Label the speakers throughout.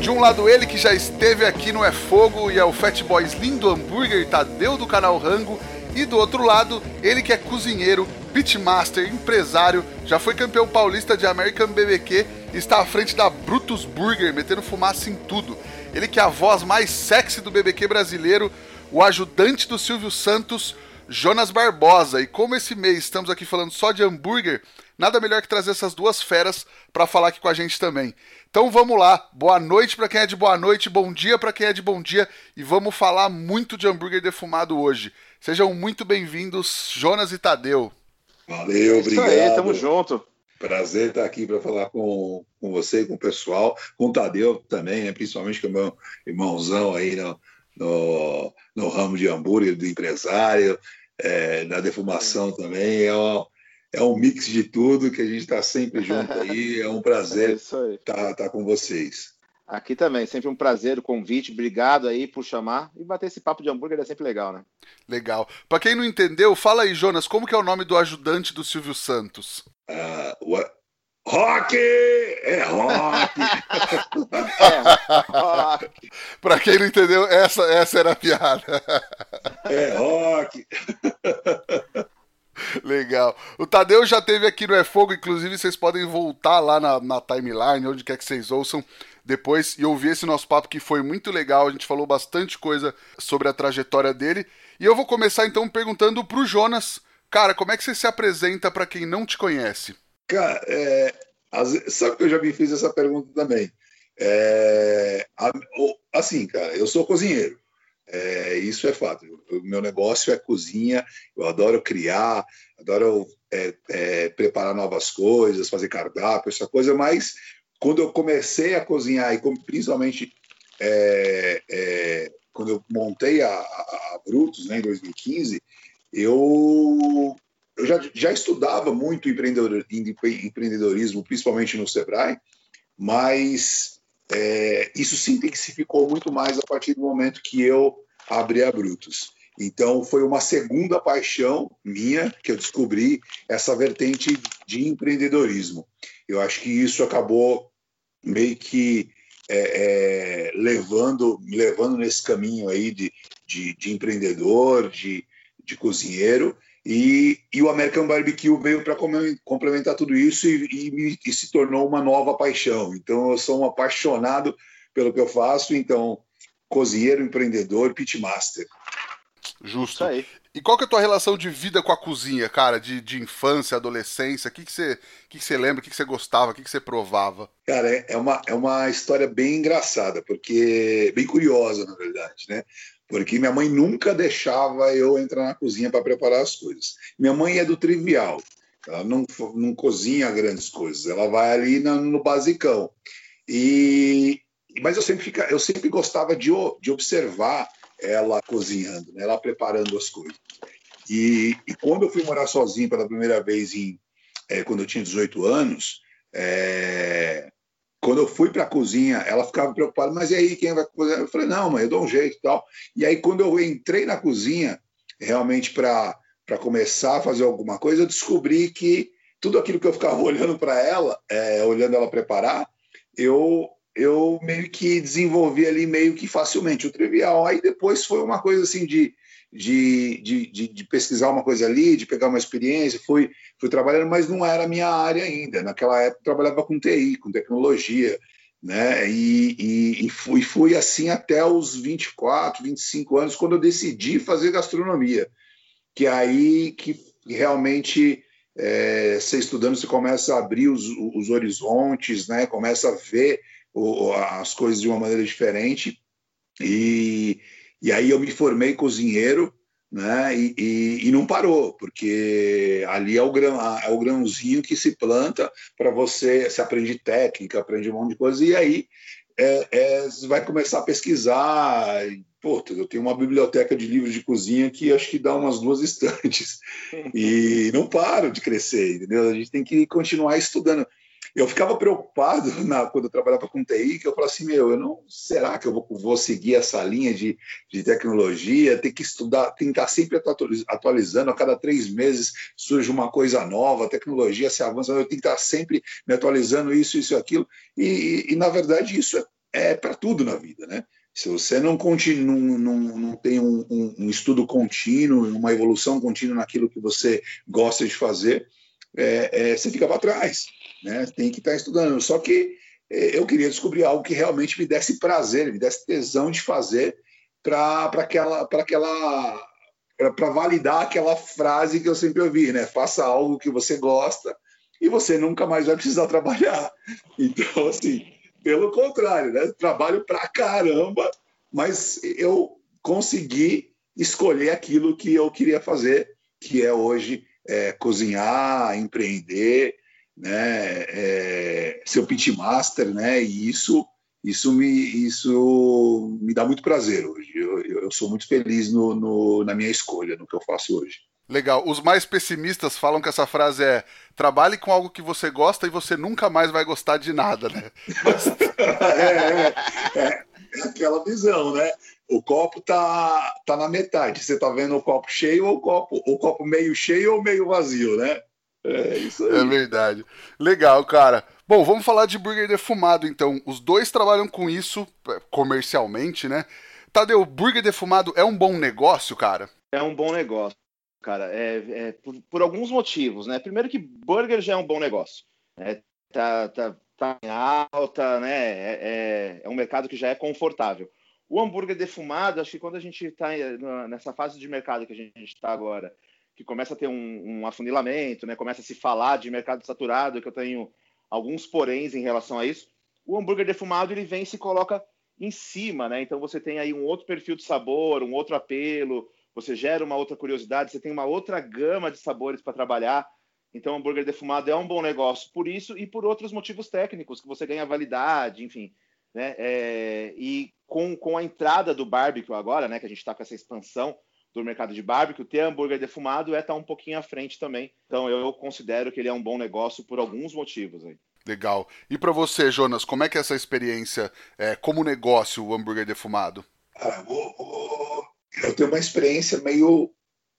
Speaker 1: De um lado ele que já esteve aqui no É Fogo e é o Fat Boys Lindo Hambúrguer Tadeu do canal Rango. E do outro lado, ele que é cozinheiro, pitmaster, empresário, já foi campeão paulista de American BBQ e está à frente da Brutus Burger, metendo fumaça em tudo. Ele que é a voz mais sexy do BBQ brasileiro, o ajudante do Silvio Santos, Jonas Barbosa. E como esse mês estamos aqui falando só de hambúrguer, nada melhor que trazer essas duas feras para falar aqui com a gente também. Então vamos lá, boa noite para quem é de boa noite, bom dia para quem é de bom dia e vamos falar muito de hambúrguer defumado hoje. Sejam muito bem-vindos, Jonas e Tadeu.
Speaker 2: Valeu, obrigado.
Speaker 3: Isso aí, tamo junto.
Speaker 2: Prazer estar aqui para falar com, com você, com o pessoal, com o Tadeu também, né? principalmente com o meu irmãozão aí no, no, no ramo de hambúrguer, do empresário, é, da defumação também. É uma, é um mix de tudo que a gente está sempre junto aí. É um prazer estar tá, tá com vocês.
Speaker 3: Aqui também, sempre um prazer o convite. Obrigado aí por chamar. E bater esse papo de hambúrguer é sempre legal, né?
Speaker 1: Legal. Para quem não entendeu, fala aí, Jonas, como que é o nome do ajudante do Silvio Santos?
Speaker 2: Uh, what? Rock! É rock!
Speaker 1: é, rock! Pra quem não entendeu, essa, essa era a piada.
Speaker 2: É rock!
Speaker 1: Legal. O Tadeu já teve aqui no É Fogo, inclusive vocês podem voltar lá na, na timeline, onde quer que vocês ouçam depois e ouvir esse nosso papo que foi muito legal. A gente falou bastante coisa sobre a trajetória dele. E eu vou começar então perguntando pro Jonas, cara, como é que você se apresenta para quem não te conhece?
Speaker 2: Cara, é, sabe que eu já me fiz essa pergunta também. É, assim, cara, eu sou cozinheiro. É, isso é fato. O meu negócio é cozinha, eu adoro criar, adoro é, é, preparar novas coisas, fazer cardápio, essa coisa, mas quando eu comecei a cozinhar, e principalmente é, é, quando eu montei a, a, a, Brutus né, em 2015, eu, eu já, já estudava muito empreendedor, empreendedorismo, principalmente no Sebrae, mas é, isso se intensificou muito mais a partir do momento que eu abri a Brutus. Então, foi uma segunda paixão minha que eu descobri essa vertente de empreendedorismo. Eu acho que isso acabou meio que é, é, levando, me levando nesse caminho aí de, de, de empreendedor, de, de cozinheiro, e, e, o American Barbecue veio para complementar tudo isso e, e, e, se tornou uma nova paixão. Então, eu sou um apaixonado pelo que eu faço. Então, cozinheiro, empreendedor, pitmaster.
Speaker 1: Justo. aí. E qual que é a tua relação de vida com a cozinha, cara? De, de infância, adolescência? O que, que, você, que, que você lembra? O que, que você gostava? O que, que você provava?
Speaker 2: Cara, é, é uma, é uma história bem engraçada, porque. bem curiosa, na verdade, né? Porque minha mãe nunca deixava eu entrar na cozinha para preparar as coisas. Minha mãe é do trivial. Ela não, não cozinha grandes coisas. Ela vai ali no, no basicão. E, mas eu sempre, fica, eu sempre gostava de, de observar ela cozinhando, né? ela preparando as coisas. E, e, quando eu fui morar sozinho pela primeira vez, em, é, quando eu tinha 18 anos, é, quando eu fui para a cozinha, ela ficava preocupada, mas e aí, quem vai cozinhar? Eu falei, não, mãe, eu dou um jeito e tal. E aí, quando eu entrei na cozinha, realmente para começar a fazer alguma coisa, eu descobri que tudo aquilo que eu ficava olhando para ela, é, olhando ela preparar, eu eu meio que desenvolvi ali meio que facilmente o trivial. Aí depois foi uma coisa assim de, de, de, de, pesquisar uma coisa ali, de pegar uma experiência, fui, fui trabalhando, mas não era a minha área ainda. Naquela época trabalhava com TI, com tecnologia, né? E, e, e fui, fui assim até os 24, 25 anos, quando eu decidi fazer gastronomia. Que é aí que realmente é, você estudando, você começa a abrir os, os horizontes, né? começa a ver as coisas de uma maneira diferente. E, e aí eu me formei cozinheiro, né? E, e, e, não parou, porque ali é o, grão, é o grãozinho que se planta para você, se aprende técnica, aprende um monte de coisa, e aí é, é, vai começar a pesquisar. Pô, eu tenho uma biblioteca de livros de cozinha que acho que dá umas duas estantes. E não paro de crescer, entendeu? A gente tem que continuar estudando eu ficava preocupado na, quando eu trabalhava com TI, que eu falava assim, meu, eu não, será que eu vou, vou seguir essa linha de, de tecnologia? Tem que estudar, estar sempre atualizando, a cada três meses surge uma coisa nova, a tecnologia se avança, eu tenho que estar sempre me atualizando isso, isso aquilo. E, e, e na verdade, isso é, é para tudo na vida, né? Se você não, continua, não, não tem um, um, um, estudo contínuo, uma evolução contínua naquilo que você gosta de fazer, é, é, você fica para trás né? Tem que estar tá estudando. Só que eh, eu queria descobrir algo que realmente me desse prazer, me desse tesão de fazer para aquela para aquela para validar aquela frase que eu sempre ouvi, né? Faça algo que você gosta e você nunca mais vai precisar trabalhar. Então, assim, pelo contrário, né? Trabalho pra caramba, mas eu consegui escolher aquilo que eu queria fazer, que é hoje é, cozinhar, empreender né, é, ser o pitmaster, né, e isso isso me isso me dá muito prazer hoje. Eu, eu sou muito feliz no, no, na minha escolha, no que eu faço hoje.
Speaker 1: Legal. Os mais pessimistas falam que essa frase é trabalhe com algo que você gosta e você nunca mais vai gostar de nada, né?
Speaker 2: é, é, é, aquela visão, né? O copo tá, tá na metade. Você tá vendo o copo cheio ou o copo, o copo meio cheio ou meio vazio, né?
Speaker 1: É isso aí. É verdade. Legal, cara. Bom, vamos falar de burger defumado então. Os dois trabalham com isso é, comercialmente, né? Tadeu, burger defumado é um bom negócio, cara?
Speaker 3: É um bom negócio, cara. É, é por, por, alguns motivos, né? Primeiro que burger já é um bom negócio. Né? Tá, tá, tá em alta, né? É, é, é um mercado que já é confortável. O hambúrguer defumado, acho que quando a gente está nessa fase de mercado que a gente está agora, que começa a ter um, um, afunilamento, né? começa a se falar de mercado saturado, que eu tenho alguns poréns em relação a isso. O hambúrguer defumado ele vem e se coloca em cima, né? Então você tem aí um outro perfil de sabor, um outro apelo, você gera uma outra curiosidade, você tem uma outra gama de sabores para trabalhar. Então, o hambúrguer defumado é um bom negócio por isso e por outros motivos técnicos, que você ganha validade, enfim. Né? É, e com, com a entrada do barbecue agora, né, que a gente está com essa expansão, do mercado de barbecue, ter hambúrguer defumado é estar tá um pouquinho à frente também. Então eu considero que ele é um bom negócio por alguns motivos aí.
Speaker 1: Legal. E para você, Jonas, como é que é essa experiência é, como negócio, o hambúrguer defumado?
Speaker 2: Ah, eu tenho uma experiência meio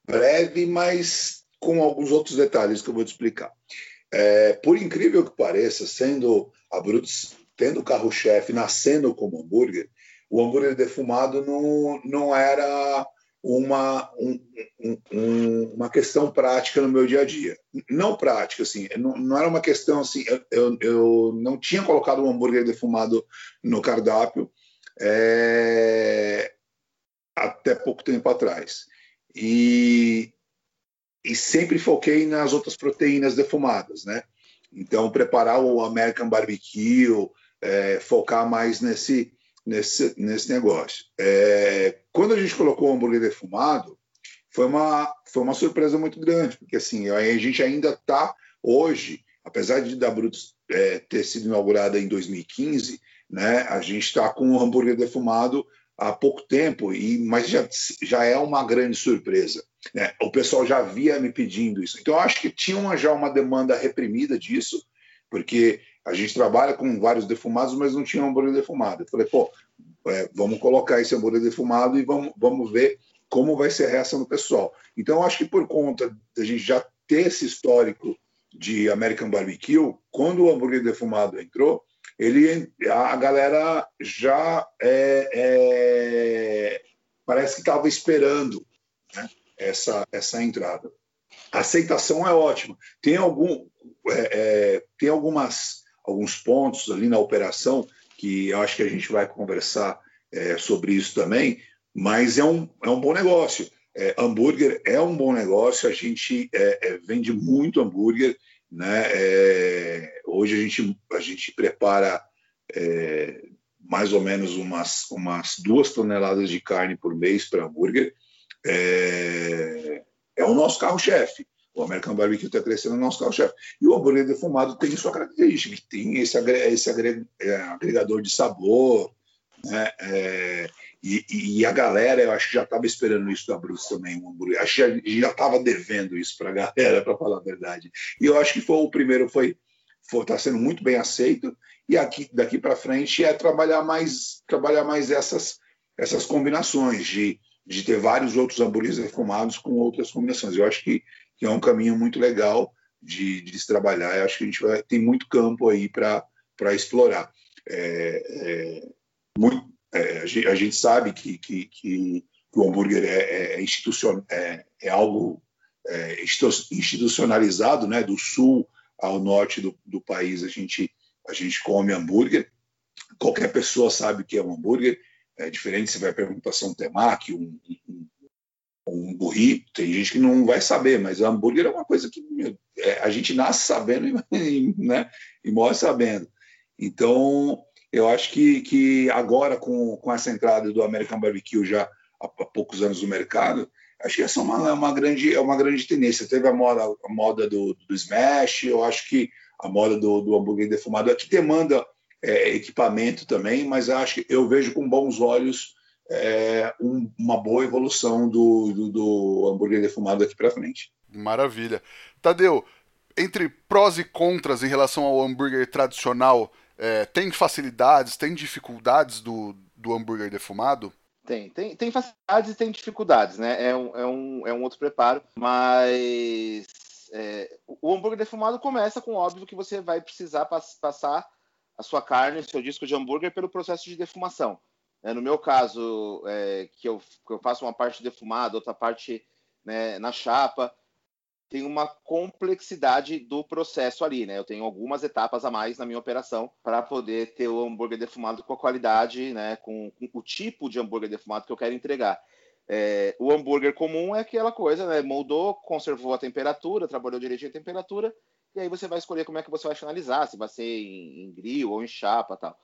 Speaker 2: breve, mas com alguns outros detalhes que eu vou te explicar. É, por incrível que pareça, sendo a Brutus tendo o carro-chefe, nascendo como hambúrguer, o hambúrguer defumado não, não era uma, um, um, uma questão prática no meu dia a dia. Não prática, assim, não, não era uma questão assim, eu, eu não tinha colocado um hambúrguer defumado no cardápio é, até pouco tempo atrás. E, e sempre foquei nas outras proteínas defumadas, né? Então, preparar o American Barbecue, é, focar mais nesse, nesse, nesse negócio. É, quando a gente colocou o hambúrguer defumado, foi uma, foi uma surpresa muito grande, porque assim, a gente ainda está hoje, apesar de da Brutus é, ter sido inaugurada em 2015, né, a gente está com o hambúrguer defumado há pouco tempo, e, mas já, já é uma grande surpresa. Né? O pessoal já via me pedindo isso. Então, acho que tinha uma, já uma demanda reprimida disso, porque a gente trabalha com vários defumados, mas não tinha hambúrguer defumado. Eu falei, pô, é, vamos colocar esse hambúrguer defumado e vamos, vamos ver como vai ser a reação do pessoal. Então, acho que por conta da gente já ter esse histórico de American Barbecue, quando o hambúrguer defumado entrou, ele, a galera já é, é, parece que estava esperando né, essa, essa entrada. A aceitação é ótima. Tem, algum, é, é tem algumas alguns pontos ali na operação, que eu acho que a gente vai conversar é, sobre isso também, mas é um, é um bom negócio. É, hambúrguer é um bom negócio, a gente é, é vende muito hambúrguer. Né? É, hoje a gente, a gente prepara é, mais ou menos umas, umas duas toneladas de carne por mês para hambúrguer. É, é o nosso carro-chefe. O American Barbecue está crescendo no nosso carro-chefe. E o hambúrguer defumado tem sua característica, tem esse, esse é, agregador de sabor, né? É, e, e, a galera, eu acho que já estava esperando isso da Bruce também, um hambúrguer. Acho que já estava devendo isso para a galera, para falar a verdade. E eu acho que foi o primeiro, foi está sendo muito bem aceito. E aqui daqui para frente é trabalhar mais, trabalhar mais essas, essas combinações de, de ter vários outros hambúrgueres defumados com outras combinações. Eu acho que, que é um caminho muito legal de, de se trabalhar. Eu acho que a gente vai, tem muito campo aí para explorar. É, é, muito, é, a, gente, a, gente, sabe que, que, que, o hambúrguer é, é, institucion, é, é algo é, institucionalizado, né, do sul ao norte do, do, país, a gente, a gente come hambúrguer. Qualquer pessoa sabe o que é um hambúrguer. É diferente se vai perguntar se é um temaki, um, um, um burrito. Tem gente que não vai saber, mas o hambúrguer é uma coisa que meu, é, a gente nasce sabendo e, né, e morre sabendo. Então, eu acho que, que agora, com, com essa entrada do American Barbecue já há, há poucos anos no mercado, acho que essa é uma, é uma, grande, é uma grande tendência. Teve a moda, a moda do, do Smash, eu acho que a moda do, do hambúrguer defumado que demanda é, equipamento também, mas acho que eu vejo com bons olhos é, um, uma boa evolução do, do, do hambúrguer defumado aqui para frente.
Speaker 1: Maravilha. Tadeu, entre prós e contras em relação ao hambúrguer tradicional, é, tem facilidades, tem dificuldades do, do hambúrguer defumado?
Speaker 3: Tem, tem, tem facilidades e tem dificuldades, né? É um, é um, é um outro preparo, mas é, o hambúrguer defumado começa com óbvio que você vai precisar pass passar a sua carne, o seu disco de hambúrguer pelo processo de defumação. É, no meu caso, é, que, eu, que eu faço uma parte defumada, outra parte né, na chapa, tem uma complexidade do processo ali, né? Eu tenho algumas etapas a mais na minha operação para poder ter o hambúrguer defumado com a qualidade, né? Com, com, o tipo de hambúrguer defumado que eu quero entregar. É, o hambúrguer comum é aquela coisa, né? Moldou, conservou a temperatura, trabalhou direitinho a temperatura, e aí você vai escolher como é que você vai finalizar, se vai ser em, em grill ou em chapa tal.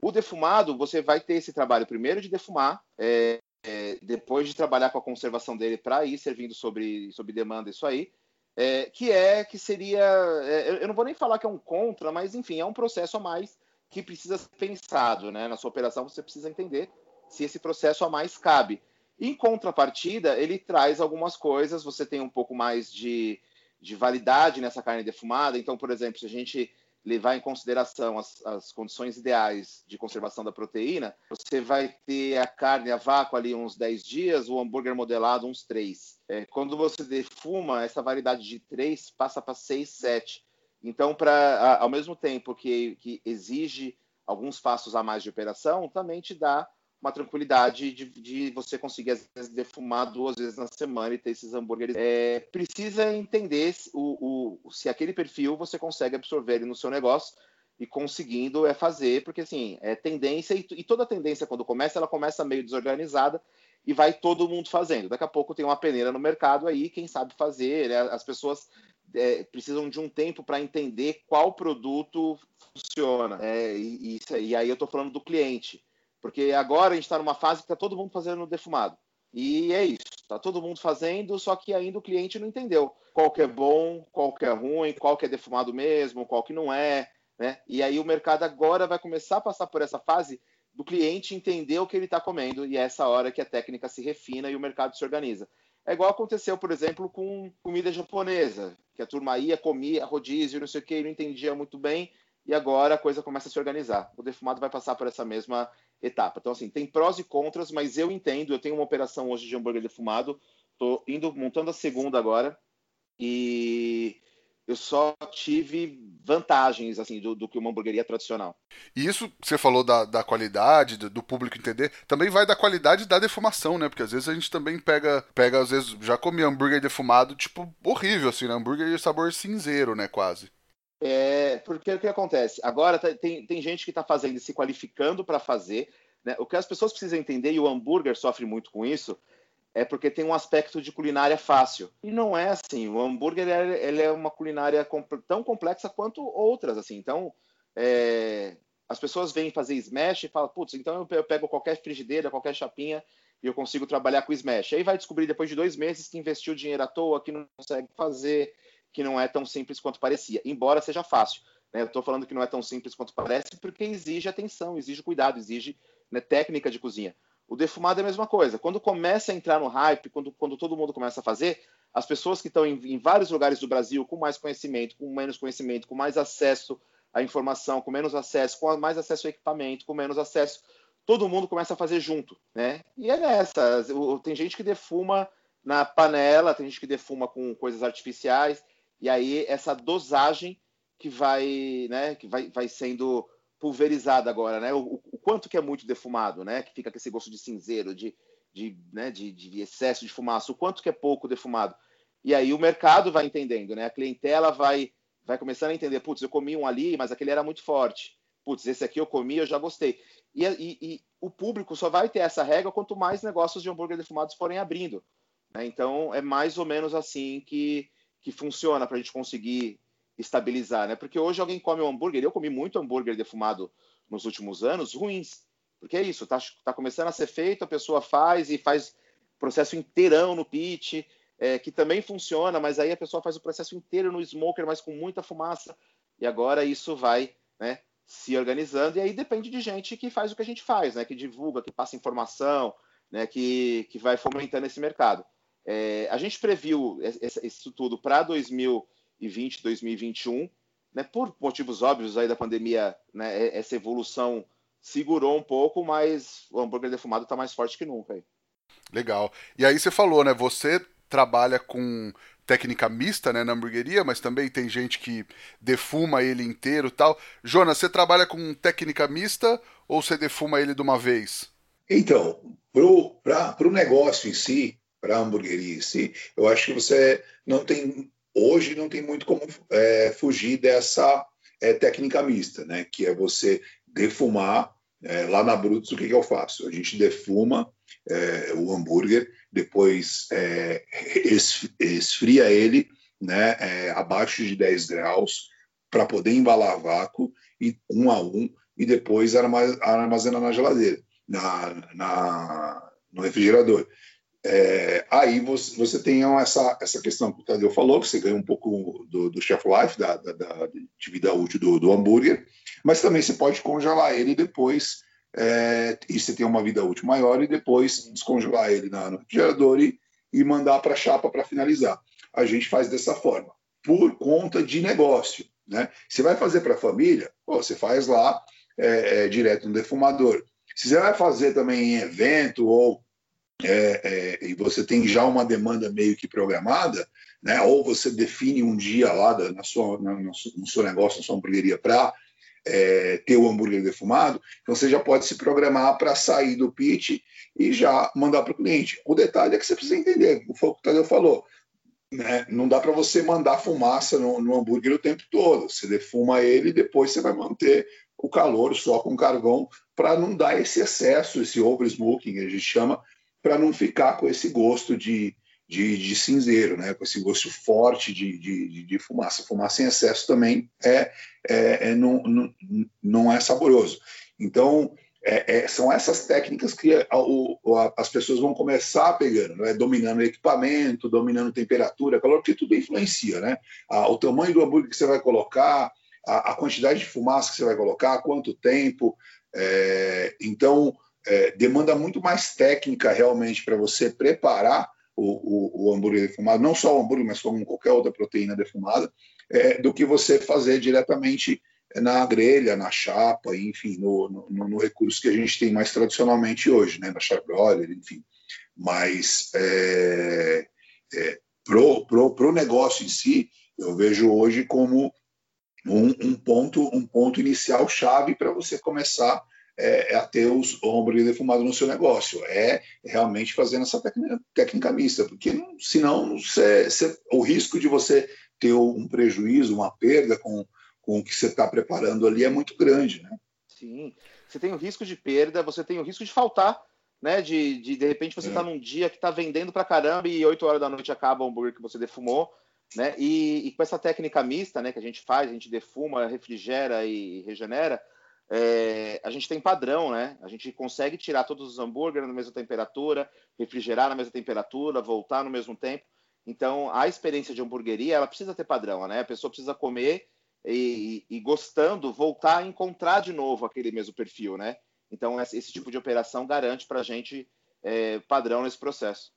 Speaker 3: O defumado, você vai ter esse trabalho primeiro de defumar, é, é, depois de trabalhar com a conservação dele para ir servindo sobre, sobre demanda isso aí, é, que é que seria, é, eu não vou nem falar que é um contra, mas enfim, é um processo a mais que precisa ser pensado, né? Na sua operação você precisa entender se esse processo a mais cabe. Em contrapartida, ele traz algumas coisas, você tem um pouco mais de, de validade nessa carne defumada. Então, por exemplo, se a gente levar em consideração as, as, condições ideais de conservação da proteína, você vai ter a carne a vácuo ali uns 10 dias, o hambúrguer modelado uns 3. É, quando você defuma, essa variedade de 3 passa para 6, 7. Então, pra, ao mesmo tempo que, que exige alguns passos a mais de operação, também te dá uma tranquilidade de, de, você conseguir, às vezes, defumar duas vezes na semana e ter esses hambúrgueres. É, precisa entender o, o, se aquele perfil você consegue absorver ele no seu negócio e conseguindo é fazer, porque assim, é tendência, e, e toda tendência, quando começa, ela começa meio desorganizada e vai todo mundo fazendo. Daqui a pouco tem uma peneira no mercado aí, quem sabe fazer, né? as pessoas é, precisam de um tempo para entender qual produto funciona. É, e, e, e, aí eu estou falando do cliente. Porque agora a gente está numa fase que está todo mundo fazendo defumado. E é isso, está todo mundo fazendo, só que ainda o cliente não entendeu qual que é bom, qual que é ruim, qual que é defumado mesmo, qual que não é, né? E aí o mercado agora vai começar a passar por essa fase do cliente entender o que ele está comendo e é essa hora que a técnica se refina e o mercado se organiza. É igual aconteceu, por exemplo, com comida japonesa, que a turma ia, comia rodízio, não sei o que, não entendia muito bem, e agora a coisa começa a se organizar. O defumado vai passar por essa mesma etapa. Então, assim, tem prós e contras, mas eu entendo, eu tenho uma operação hoje de hambúrguer defumado, estou indo, montando a segunda agora, e eu só tive vantagens, assim, do, do que uma hamburgueria tradicional.
Speaker 1: E isso, você falou da, da qualidade, do, do, público entender, também vai da qualidade da defumação, né? Porque às vezes a gente também pega, pega às vezes, já comi hambúrguer defumado, tipo, horrível, assim, né? Hambúrguer de sabor cinzeiro, né, quase.
Speaker 3: É, porque o que acontece? Agora tá, tem, tem gente que está fazendo se qualificando para fazer. Né? O que as pessoas precisam entender, e o hambúrguer sofre muito com isso, é porque tem um aspecto de culinária fácil. E não é assim. O hambúrguer ele é uma culinária tão complexa quanto outras. assim. Então, é, as pessoas vêm fazer smash e falam, putz, então eu pego qualquer frigideira, qualquer chapinha e eu consigo trabalhar com Smash. Aí vai descobrir depois de dois meses que investiu dinheiro à toa, que não consegue fazer, que não é tão simples quanto parecia, embora seja fácil. Né? Eu estou falando que não é tão simples quanto parece, porque exige atenção, exige cuidado, exige né, técnica de cozinha. O defumado é a mesma coisa. Quando começa a entrar no hype, quando, quando todo mundo começa a fazer, as pessoas que estão em, em vários lugares do Brasil com mais conhecimento, com menos conhecimento, com mais acesso à informação, com menos acesso, com mais acesso ao equipamento, com menos acesso todo mundo começa a fazer junto, né? E é nessa. Tem gente que defuma na panela, tem gente que defuma com coisas artificiais, e aí essa dosagem que vai, né, que vai, vai sendo pulverizada agora, né? O, o, quanto que é muito defumado, né? Que fica com esse gosto de cinzeiro, de, de, né, de, de excesso de fumaça, o quanto que é pouco defumado. E aí o mercado vai entendendo, né? A clientela vai, vai começando a entender, putz, eu comi um ali, mas aquele era muito forte. Putz, esse aqui eu comi, eu já gostei. E, e, e, o público só vai ter essa regra quanto mais negócios de hambúrguer defumados forem abrindo. Né? Então, é mais ou menos assim que, que funciona para a gente conseguir estabilizar. Né? Porque hoje alguém come um hambúrguer, eu comi muito hambúrguer defumado nos últimos anos, ruins. Porque é isso, está tá começando a ser feito, a pessoa faz e faz processo inteirão no pit, é, que também funciona, mas aí a pessoa faz o processo inteiro no smoker, mas com muita fumaça. E agora isso vai né, se organizando, e aí depende de gente que faz o que a gente faz, né? Que divulga, que passa informação, né? Que, que vai fomentando esse mercado. É, a gente previu isso tudo para 2020, 2021, né? Por motivos óbvios aí da pandemia, né? Essa evolução segurou um pouco, mas o hambúrguer defumado está mais forte que nunca. Aí.
Speaker 1: Legal. E aí você falou, né? Você trabalha com técnica mista, né, na hamburgueria, mas também tem gente que defuma ele inteiro tal. Jonas, você trabalha com técnica mista ou você defuma ele de uma vez?
Speaker 2: Então, para o negócio em si, para a hamburgueria em si, eu acho que você não tem, hoje não tem muito como é, fugir dessa é, técnica mista, né, que é você defumar é, lá na Brutus, o que, que eu faço? A gente defuma é, o hambúrguer, depois é, esfria ele né, é, abaixo de 10 graus para poder embalar vácuo e um a um e depois armazena na geladeira, na, na no refrigerador. É, aí você, você tem essa, essa questão que o Tadeu falou, que você ganha um pouco do, do chef life, da, da, da, de vida útil do, do hambúrguer, mas também você pode congelar ele depois é, e você tem uma vida útil maior, e depois descongelar ele na, no refrigerador e, e mandar para a chapa para finalizar. A gente faz dessa forma, por conta de negócio. Né? Você vai fazer para a família, pô, você faz lá é, é, direto no defumador. Se você vai fazer também em evento ou é, é, e você tem já uma demanda meio que programada, né? ou você define um dia lá da, na sua, na, no seu negócio, na sua hamburgueria para é, ter o hambúrguer defumado, então você já pode se programar para sair do pitch e já mandar para o cliente. O detalhe é que você precisa entender, o que o Tadeu falou, né? não dá para você mandar fumaça no, no, hambúrguer o tempo todo, você defuma ele e depois você vai manter o calor só com carvão para não dar esse excesso, esse over smoking, a gente chama, para não ficar com esse gosto de, de, de cinzeiro, né? com esse gosto forte de, de, de, fumaça. Fumaça em excesso também é, é, é não, não, não, é saboroso. Então, é, é, são essas técnicas que a, a, as pessoas vão começar pegando, né? dominando o equipamento, dominando temperatura, calor, porque tudo influencia. Né? o tamanho do hambúrguer que você vai colocar, a, quantidade de fumaça que você vai colocar, quanto tempo. É, então, é, demanda muito mais técnica realmente para você preparar o, o, o, hambúrguer defumado, não só o hambúrguer, mas como qualquer outra proteína defumada, é, do que você fazer diretamente na grelha, na chapa, enfim, no, no, no, recurso que a gente tem mais tradicionalmente hoje, né, na charbroiler, enfim. Mas é, é, pro, pro, pro negócio em si, eu vejo hoje como um, um ponto um ponto inicial chave para você começar é, é a ter os, o hambúrguer defumado no seu negócio. É realmente fazendo essa técnica, técnica mista, porque senão cê, cê, o risco de você ter um prejuízo, uma perda com, com o que você está preparando ali é muito grande, né?
Speaker 3: Sim, você tem o risco de perda, você tem o risco de faltar, né? De de, de repente você está é. num dia que está vendendo para caramba e 8 horas da noite acaba o hambúrguer que você defumou, né? E, e, com essa técnica mista, né, que a gente faz, a gente defuma, refrigera e regenera, é, a gente tem padrão, né? A gente consegue tirar todos os hambúrgueres na mesma temperatura, refrigerar na mesma temperatura, voltar no mesmo tempo. Então, a experiência de hamburgueria, ela precisa ter padrão, né? A pessoa precisa comer e, e, gostando, voltar a encontrar de novo aquele mesmo perfil, né? Então, esse tipo de operação garante para a gente é, padrão nesse processo.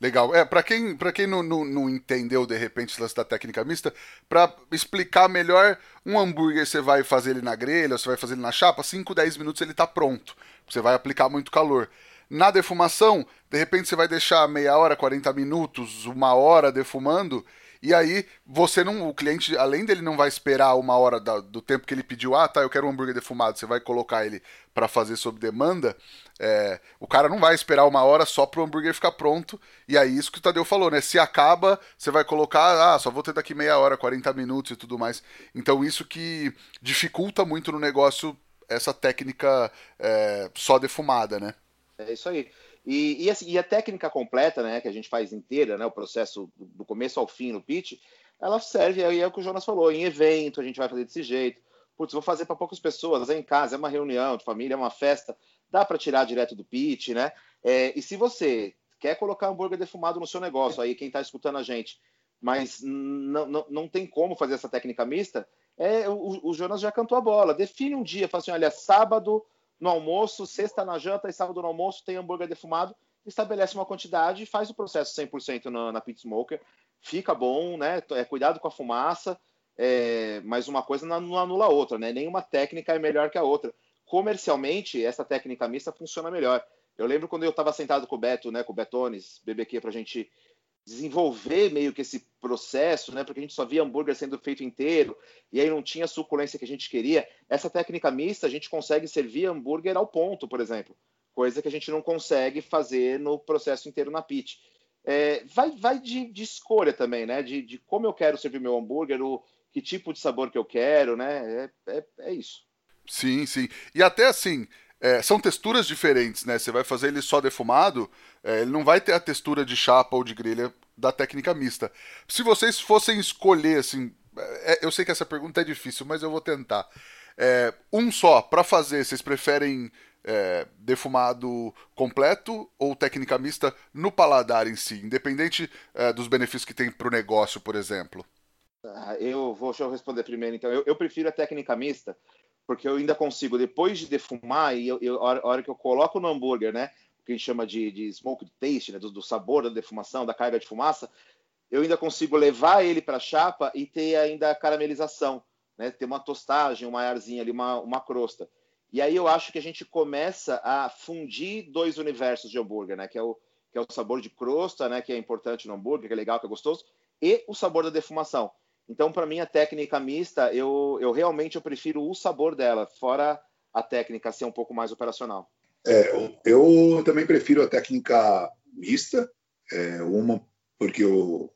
Speaker 1: Legal. É, para quem, pra quem não, não, não, entendeu de repente o lance da técnica mista, para explicar melhor, um hambúrguer você vai fazer ele na grelha, você vai fazer ele na chapa, 5, 10 minutos ele está pronto. Você vai aplicar muito calor. Na defumação, de repente você vai deixar meia hora, 40 minutos, uma hora defumando, e aí você não, o cliente, além dele não vai esperar uma hora da, do tempo que ele pediu, ah, tá, eu quero um hambúrguer defumado, você vai colocar ele para fazer sob demanda, é, o cara não vai esperar uma hora só pro hambúrguer ficar pronto. E aí isso que o Tadeu falou, né? Se acaba, você vai colocar, ah, só vou ter daqui meia hora, 40 minutos e tudo mais. Então isso que dificulta muito no negócio essa técnica é, só defumada, né?
Speaker 3: É isso aí. E, e, assim, e, a técnica completa, né, que a gente faz inteira, né, o processo do começo ao fim no pitch, ela serve, aí é o que o Jonas falou, em evento a gente vai fazer desse jeito. Putz, vou fazer para poucas pessoas, é em casa, é uma reunião de família, é uma festa, dá para tirar direto do pitch, né? É, e se você quer colocar hambúrguer defumado no seu negócio, aí quem está escutando a gente, mas não, não, não tem como fazer essa técnica mista, é, o, o Jonas já cantou a bola. Define um dia, fala assim, olha, sábado no almoço, sexta na janta e sábado no almoço tem hambúrguer defumado, estabelece uma quantidade e faz o processo 100% na, na pit smoker. Fica bom, né? É, cuidado com a fumaça, é, mas uma coisa não anula a outra, né? Nenhuma técnica é melhor que a outra. Comercialmente, essa técnica mista funciona melhor. Eu lembro quando eu estava sentado com o Beto, né, com o Betones, BBQ, para a gente desenvolver meio que esse processo, né? Porque a gente só via hambúrguer sendo feito inteiro e aí não tinha a suculência que a gente queria. Essa técnica mista a gente consegue servir hambúrguer ao ponto, por exemplo, coisa que a gente não consegue fazer no processo inteiro na pit. É, vai vai de, de, escolha também, né? De, de, como eu quero servir meu hambúrguer, o que tipo de sabor que eu quero, né? É, é, é isso.
Speaker 1: Sim, sim. E até assim, é, são texturas diferentes, né? Você vai fazer ele só defumado, é, ele não vai ter a textura de chapa ou de grelha da técnica mista. Se vocês fossem escolher, assim, é, eu sei que essa pergunta é difícil, mas eu vou tentar. É, um só, para fazer, vocês preferem é, defumado completo ou técnica mista no paladar em si, independente é, dos benefícios que tem para o negócio, por exemplo?
Speaker 3: Ah, eu vou deixa eu responder primeiro, então. Eu, eu prefiro a técnica mista, porque eu ainda consigo, depois de defumar, e eu, eu, a hora que eu coloco no hambúrguer, né, o que a gente chama de, de smoke taste, né, do, do, sabor da defumação, da carga de fumaça, eu ainda consigo levar ele para a chapa e ter ainda a caramelização, né, ter uma tostagem, uma arzinha ali, uma, uma crosta. E aí eu acho que a gente começa a fundir dois universos de hambúrguer, né, que é o, que é o sabor de crosta, né, que é importante no hambúrguer, que é legal, que é gostoso, e o sabor da defumação. Então, para mim, a técnica mista, eu, eu realmente eu prefiro o sabor dela, fora a técnica ser um pouco mais operacional.
Speaker 2: É, eu também prefiro a técnica mista, é, uma porque o,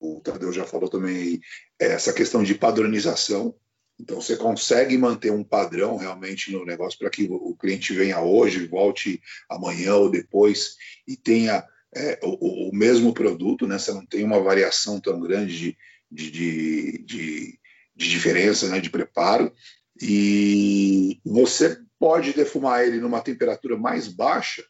Speaker 2: o Tadeu já falou também é essa questão de padronização. Então você consegue manter um padrão realmente no negócio para que o cliente venha hoje, volte amanhã ou depois e tenha é, o, o, mesmo produto, né? Você não tem uma variação tão grande de, de, de, de, de diferença né, de preparo. E você pode defumar ele numa temperatura mais baixa,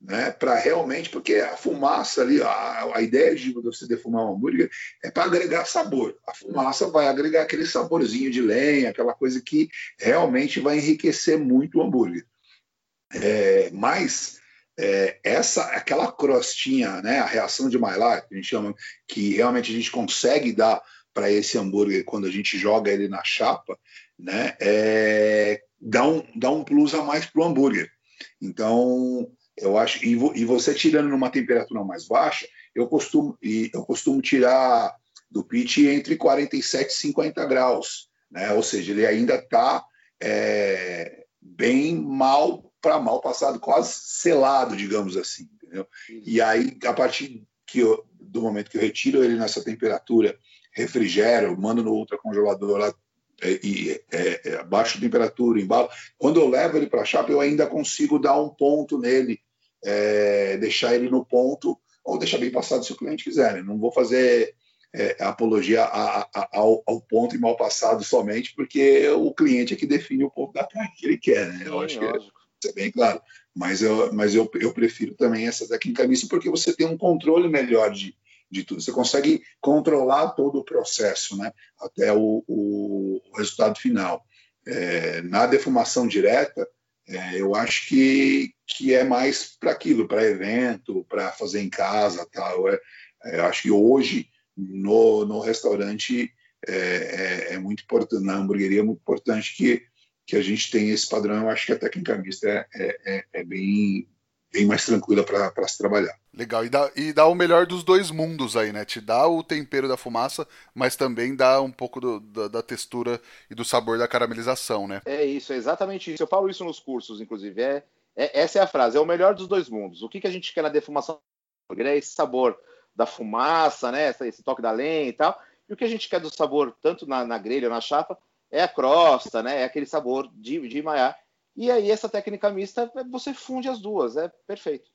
Speaker 2: né, para realmente, porque a fumaça ali, a, a ideia de você defumar um hambúrguer é para agregar sabor. A fumaça vai agregar aquele saborzinho de lenha, aquela coisa que realmente vai enriquecer muito o hambúrguer. É, mas é, essa aquela crostinha, né, a reação de Maillard, que a gente chama, que realmente a gente consegue dar para esse hambúrguer quando a gente joga ele na chapa, né, é, dá, um, dá um plus a mais para o hambúrguer. Então, eu acho e, e, você tirando numa temperatura mais baixa, eu costumo e eu costumo tirar do pitch entre 47 e 50 graus, né? Ou seja, ele ainda está é, bem mal para mal passado, quase selado, digamos assim. Entendeu? E aí, a partir que eu, do momento que eu retiro ele nessa temperatura, refrigero, mando no ultracongelador lá é, e é, é, abaixo temperatura, embalo. Quando eu levo ele para a chapa, eu ainda consigo dar um ponto nele, é, deixar ele no ponto, ou deixar bem passado se o cliente quiser. Né? Não vou fazer é, apologia a, a, ao, ao, ponto e mal passado somente, porque o cliente é que define o ponto da carne que ele quer, né? Eu acho que é, bem claro. Mas, eu, mas eu, eu prefiro também essa técnica mista porque você tem um controle melhor de, de tudo. Você consegue controlar todo o processo, né? Até o, o resultado final. É, na defumação direta, é, eu acho que, que é mais para aquilo, para evento, para fazer em casa, tal. É, é, eu acho que hoje no, no restaurante é, é, é, muito importante, na hamburgueria é muito importante que, que a gente tenha esse padrão. Eu acho que a técnica mista é, é, é bem, bem mais tranquila para se trabalhar.
Speaker 1: Legal, e dá, e dá o melhor dos dois mundos aí, né? Te dá o tempero da fumaça, mas também dá um pouco do, da, da, textura e do sabor da caramelização, né?
Speaker 3: É isso, é exatamente isso. Eu falo isso nos cursos, inclusive. É, é essa é a frase, é o melhor dos dois mundos. O que, que a gente quer na defumação? É esse sabor da fumaça, né? Esse toque da lenha e tal. E o que a gente quer do sabor, tanto na, na grelha ou na chapa, é a crosta, né? É aquele sabor de, de maiar. E aí, essa técnica mista, você funde as duas, é perfeito.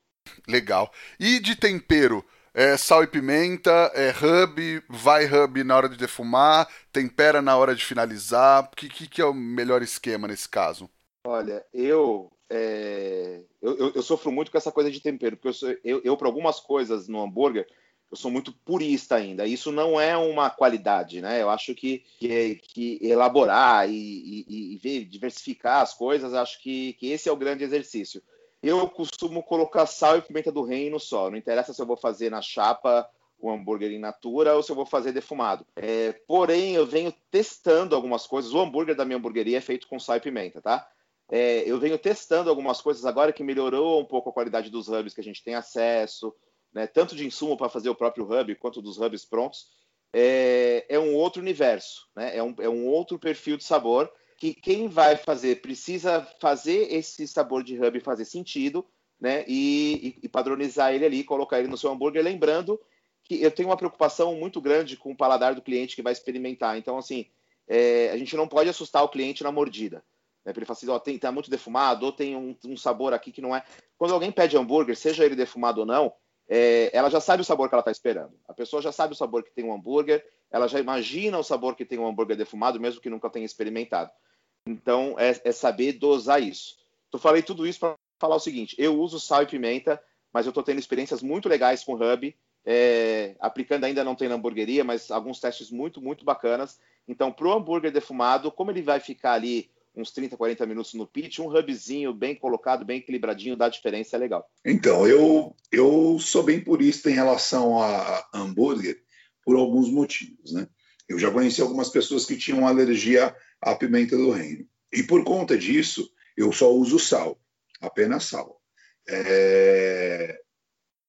Speaker 1: Legal. E de tempero? É sal e pimenta, é rub, vai rub na hora de defumar, tempera na hora de finalizar. O que, que, que, é o melhor esquema nesse caso?
Speaker 3: Olha, eu, é... eu, eu, eu, sofro muito com essa coisa de tempero, porque eu, sou, eu, eu para algumas coisas no hambúrguer, eu sou muito purista ainda. Isso não é uma qualidade, né? Eu acho que, que, que elaborar e, e, e, ver, diversificar as coisas, acho que, que esse é o grande exercício. Eu costumo colocar sal e pimenta do reino só. Não interessa se eu vou fazer na chapa o hambúrguer in natura ou se eu vou fazer defumado. É, porém, eu venho testando algumas coisas. O hambúrguer da minha hamburgueria é feito com sal e pimenta, tá? É, eu venho testando algumas coisas agora que melhorou um pouco a qualidade dos hubs que a gente tem acesso né, tanto de insumo para fazer o próprio hub quanto dos hubs prontos, é, é um outro universo, né? é, um, é um outro perfil de sabor que quem vai fazer precisa fazer esse sabor de hub fazer sentido né? e, e, padronizar ele ali, colocar ele no seu hambúrguer, lembrando que eu tenho uma preocupação muito grande com o paladar do cliente que vai experimentar. Então, assim, é, a gente não pode assustar o cliente na mordida. Né? Ele fala assim, ó, tem, tá muito defumado, ou tem um, um, sabor aqui que não é. Quando alguém pede hambúrguer, seja ele defumado ou não, é, ela já sabe o sabor que ela está esperando. A pessoa já sabe o sabor que tem um hambúrguer, ela já imagina o sabor que tem um hambúrguer defumado, mesmo que nunca tenha experimentado. Então, é, é saber dosar isso. Eu falei tudo isso para falar o seguinte: eu uso sal e pimenta, mas eu estou tendo experiências muito legais com Hub. É, aplicando ainda não tem na hamburgueria, mas alguns testes muito, muito bacanas. Então, para o hambúrguer defumado, como ele vai ficar ali uns 30, 40 minutos no pitch, um hubzinho bem colocado, bem equilibradinho, dá diferença, é legal.
Speaker 2: Então, eu, eu sou bem purista em relação a hambúrguer por alguns motivos, né? Eu já conheci algumas pessoas que tinham alergia à pimenta do reino. E por conta disso, eu só uso sal, apenas sal. É...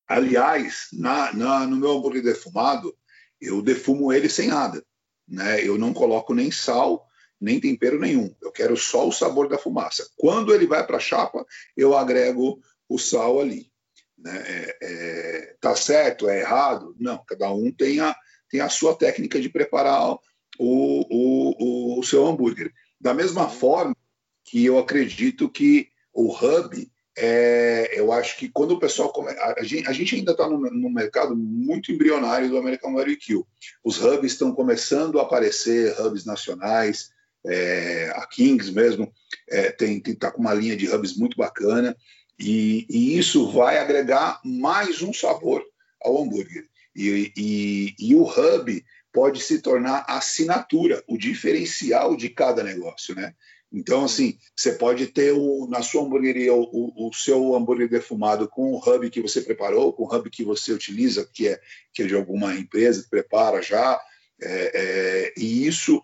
Speaker 2: Aliás, na, na, no meu hambúrguer defumado, eu defumo ele sem nada. Né? Eu não coloco nem sal, nem tempero nenhum. Eu quero só o sabor da fumaça. Quando ele vai para a chapa, eu agrego o sal ali. Né? É, é, tá certo? É errado? Não. Cada um tem a, tem a sua técnica de preparar o, o, o, o seu hambúrguer. Da mesma forma que eu acredito que o hub é, eu acho que quando o pessoal come, a, gente, a gente ainda está no, no, mercado muito embrionário do American Barbecue. Os hubs estão começando a aparecer, hubs nacionais, é, a Kings mesmo é, tem está com uma linha de hubs muito bacana e, e, isso vai agregar mais um sabor ao hambúrguer. E, e, e, o hub pode se tornar a assinatura, o diferencial de cada negócio, né? Então, assim, você pode ter o, na sua hamburgueria o, o, o, seu hambúrguer defumado com o hub que você preparou, com o hub que você utiliza, que é, que é de alguma empresa que prepara já, é, é, e isso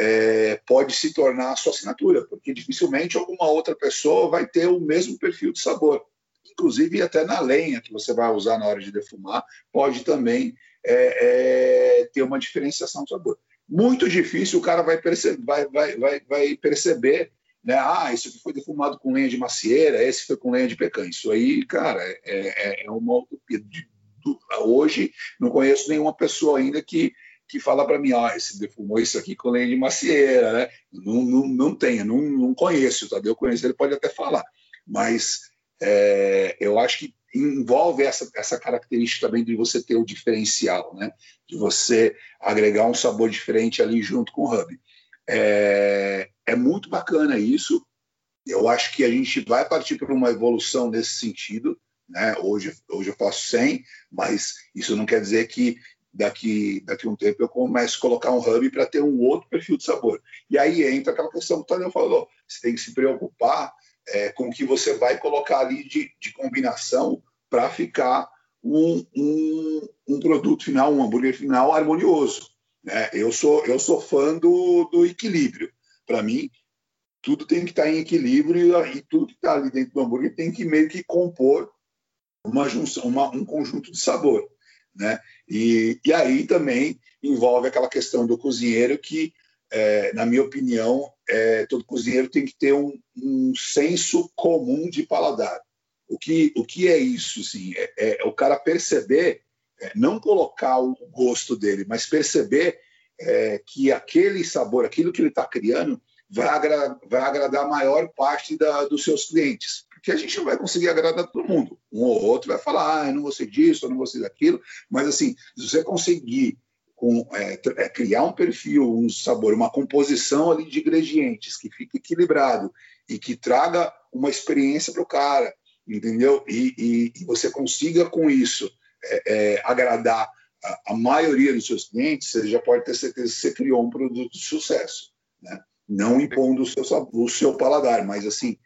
Speaker 2: é, pode se tornar a sua assinatura, porque dificilmente alguma outra pessoa vai ter o mesmo perfil de sabor. Inclusive, até na lenha que você vai usar na hora de defumar, pode também é, é, ter uma diferenciação de sabor. Muito difícil o cara vai perceber, vai, vai, vai, vai perceber né? Ah, isso aqui foi defumado com lenha de macieira, esse foi com lenha de pecan. Isso aí, cara, é, é, é uma utopia. Hoje, não conheço nenhuma pessoa ainda que que fala para mim, ah, esse defumou isso aqui com lenha de macieira, né? Não, não, não tenho, não, não conheço, tá? Eu conheço, ele pode até falar, mas é, eu acho que envolve essa, essa característica também de você ter o diferencial, né? De você agregar um sabor diferente ali junto com o hub. É, é muito bacana isso. Eu acho que a gente vai partir para uma evolução nesse sentido. Né? Hoje, hoje eu faço 100, mas isso não quer dizer que daqui daqui um tempo eu começo a colocar um hub para ter um outro perfil de sabor. E aí entra aquela questão que o Tadeu falou, você tem que se preocupar é, com o que você vai colocar ali de, de combinação para ficar um, um, um, produto final, um hambúrguer final harmonioso. Né? Eu, sou, eu sou fã do, do equilíbrio. Para mim, tudo tem que estar tá em equilíbrio e tudo que está ali dentro do hambúrguer tem que meio que compor uma junção, uma, um conjunto de sabor. Né? E, e aí também envolve aquela questão do cozinheiro que, é, na minha opinião, é, todo cozinheiro tem que ter um, um, senso comum de paladar. O que, o que é isso? Assim? É, é o cara perceber, é, não colocar o gosto dele, mas perceber é, que aquele sabor, aquilo que ele está criando, vai, agra vai agradar a maior parte da, dos seus clientes que a gente não vai conseguir agradar todo mundo. Um ou outro vai falar, ah, eu não gostei disso, eu não gostei daquilo, mas assim, se você conseguir com, é, é, criar um perfil, um sabor, uma composição ali de ingredientes que fique equilibrado e que traga uma experiência para o cara, entendeu? E, e, e, você consiga com isso é, é, agradar a, a, maioria dos seus clientes, você já pode ter certeza que você criou um produto de sucesso, né? Não impondo o seu, o seu paladar, mas assim,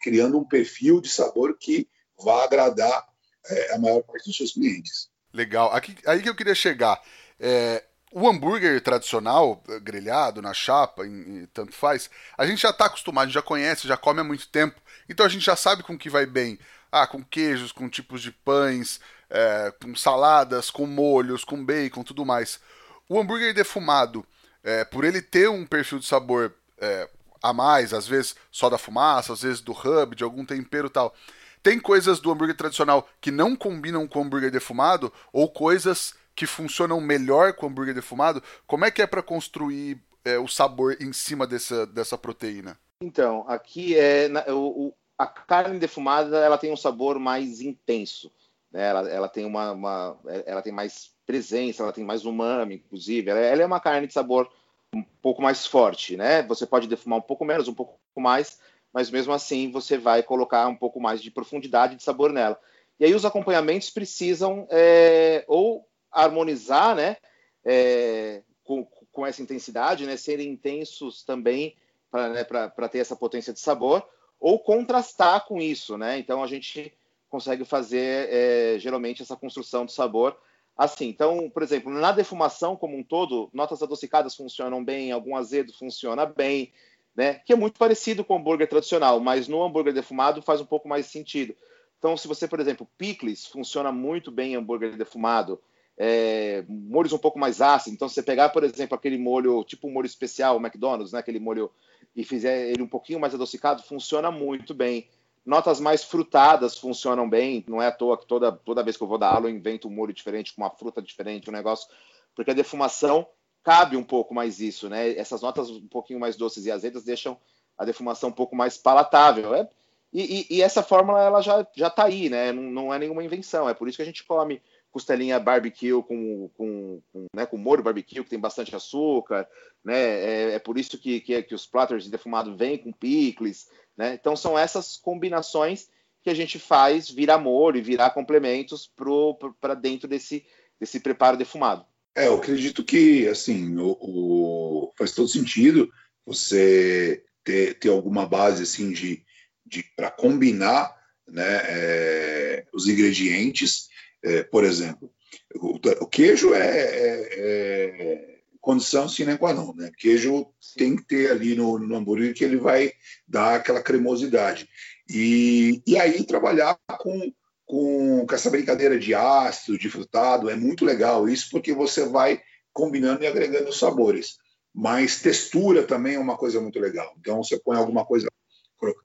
Speaker 2: criando um perfil de sabor que vá agradar é, a maior parte dos seus clientes.
Speaker 1: Legal. Aqui, aí que eu queria chegar. É, o hambúrguer tradicional, grelhado, na chapa, em, em, tanto faz, a gente já está acostumado, já conhece, já come há muito tempo, então a gente já sabe com que vai bem. Ah, com queijos, com tipos de pães, é, com saladas, com molhos, com bacon, tudo mais. O hambúrguer defumado, é, por ele ter um perfil de sabor é, a mais, às vezes só da fumaça, às vezes do hub, de algum tempero tal. Tem coisas do hambúrguer tradicional que não combinam com o hambúrguer defumado ou coisas que funcionam melhor com o hambúrguer defumado. Como é que é para construir é, o sabor em cima dessa, dessa proteína?
Speaker 3: Então, aqui é o, a carne defumada ela tem um sabor mais intenso. Né? Ela, ela, tem uma, uma, ela tem mais presença, ela tem mais umami, inclusive. Ela, ela é uma carne de sabor um pouco mais forte, né? Você pode defumar um pouco menos, um pouco mais, mas mesmo assim você vai colocar um pouco mais de profundidade de sabor nela. E aí os acompanhamentos precisam é, ou harmonizar, né, é, com, com, essa intensidade, né, serem intensos também para né, ter essa potência de sabor, ou contrastar com isso, né? Então a gente consegue fazer é, geralmente essa construção do sabor assim. Então, por exemplo, na defumação como um todo, notas adocicadas funcionam bem, algum azedo funciona bem, né? Que é muito parecido com o hambúrguer tradicional, mas no hambúrguer defumado faz um pouco mais sentido. Então, se você, por exemplo, picles funciona muito bem em hambúrguer defumado, é, molhos um pouco mais ácidos. Então, se você pegar, por exemplo, aquele molho, tipo um molho especial, o McDonald's, né? Aquele molho e fizer ele um pouquinho mais adocicado, funciona muito bem. Notas mais frutadas funcionam bem, não é à toa que toda, toda vez que eu vou dar aula eu invento um molho diferente, com uma fruta diferente, um negócio, porque a defumação cabe um pouco mais isso, né? Essas notas um pouquinho mais doces e azedas deixam a defumação um pouco mais palatável. É? E, e, e, essa fórmula ela já já está aí, né? Não, não, é nenhuma invenção. É por isso que a gente come costelinha barbecue com, com, com, né, com molho barbecue que tem bastante açúcar, né? É, é por isso que, que, que os platters de defumado vêm com picles. Né? Então, são essas combinações que a gente faz virar molho e virar complementos para dentro desse, desse preparo defumado.
Speaker 2: É, eu acredito que assim o, o faz todo sentido você ter, ter alguma base assim de, de para combinar né, é, os ingredientes. É, por exemplo, o, o queijo é, é, é condição sine qua non, né? Queijo tem que ter ali no, no hambúrguer que ele vai dar aquela cremosidade. E, e aí trabalhar com, com, com essa brincadeira de ácido, de frutado, é muito legal isso, porque você vai combinando e agregando sabores. Mas textura também é uma coisa muito legal. Então você põe alguma coisa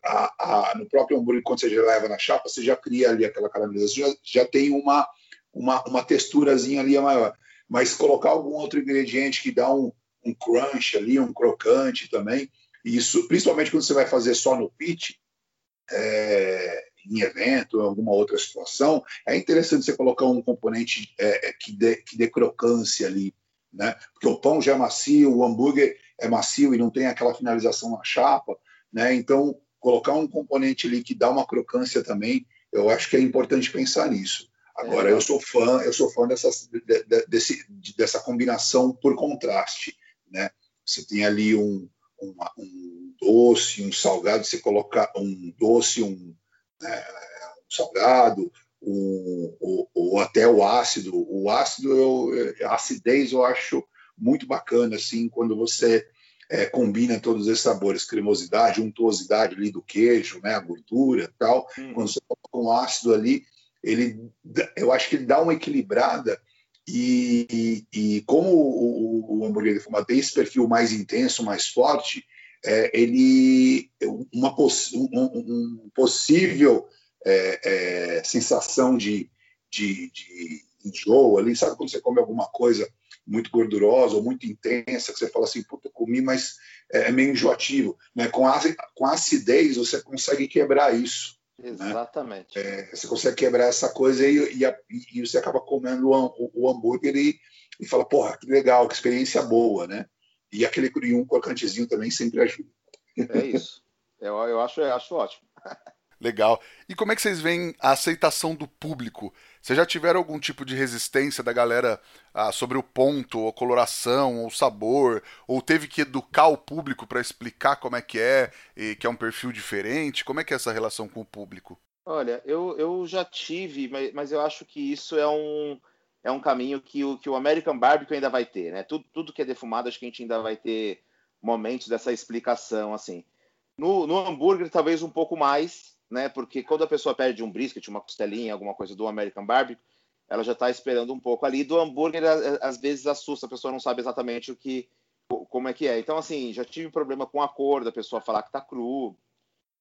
Speaker 2: a, a, no próprio hambúrguer, quando você já leva na chapa, você já cria ali aquela caramelização, já, já tem uma, uma, uma texturazinha ali maior mas colocar algum outro ingrediente que dá um, um crunch ali, um crocante também. Isso, principalmente quando você vai fazer só no pit, é, em evento, em alguma outra situação, é interessante você colocar um componente é, é, que, dê, que dê crocância ali, né? Porque o pão já é macio, o hambúrguer é macio e não tem aquela finalização na chapa, né? Então, colocar um componente ali que dá uma crocância também, eu acho que é importante pensar nisso. Agora, é. eu sou fã, eu sou fã dessas, de, de, desse, dessa combinação por contraste, né? Você tem ali um, um, um doce, um salgado, você colocar um doce, um, né, um salgado, ou, ou, até o ácido. O ácido, eu, a acidez eu acho muito bacana, assim, quando você é, combina todos esses sabores, cremosidade, untuosidade ali do queijo, né, a gordura tal. Hum. Quando você coloca um ácido ali, ele, eu acho que ele dá uma equilibrada e, e, e como o, o, hambúrguer defumado tem esse perfil mais intenso, mais forte, é, ele uma poss, um, um, possível é, é, sensação de, de, de enjoo ali, sabe quando você come alguma coisa muito gordurosa ou muito intensa, que você fala assim, puta, comi, mas é, é meio enjoativo. Né? Com, a, com a acidez, você consegue quebrar isso.
Speaker 3: Né? Exatamente.
Speaker 2: Né? É, você consegue quebrar essa coisa e, e, e você acaba comendo o, o, o hambúrguer e, e, fala, porra, que legal, que experiência boa, né? E aquele curium crocantezinho também sempre ajuda.
Speaker 3: É isso. Eu, eu, acho, eu acho ótimo.
Speaker 1: Legal. E como é que vocês veem a aceitação do público? Vocês já tiveram algum tipo de resistência da galera ah, sobre o ponto, ou coloração, ou sabor? Ou teve que educar o público para explicar como é que é, e que é um perfil diferente? Como é que é essa relação com o público?
Speaker 3: Olha, eu, eu já tive, mas, mas eu acho que isso é um, é um caminho que o, que o American Barbecue ainda vai ter, né? Tudo, tudo que é defumado, acho que a gente ainda vai ter momentos dessa explicação, assim. No, no hambúrguer, talvez um pouco mais, né? Porque quando a pessoa perde um brisket, uma costelinha, alguma coisa do American Barbecue, ela já está esperando um pouco ali. Do hambúrguer, às vezes assusta, a pessoa não sabe exatamente o que, como é que é. Então, assim, já tive problema com a cor da pessoa falar que tá cru.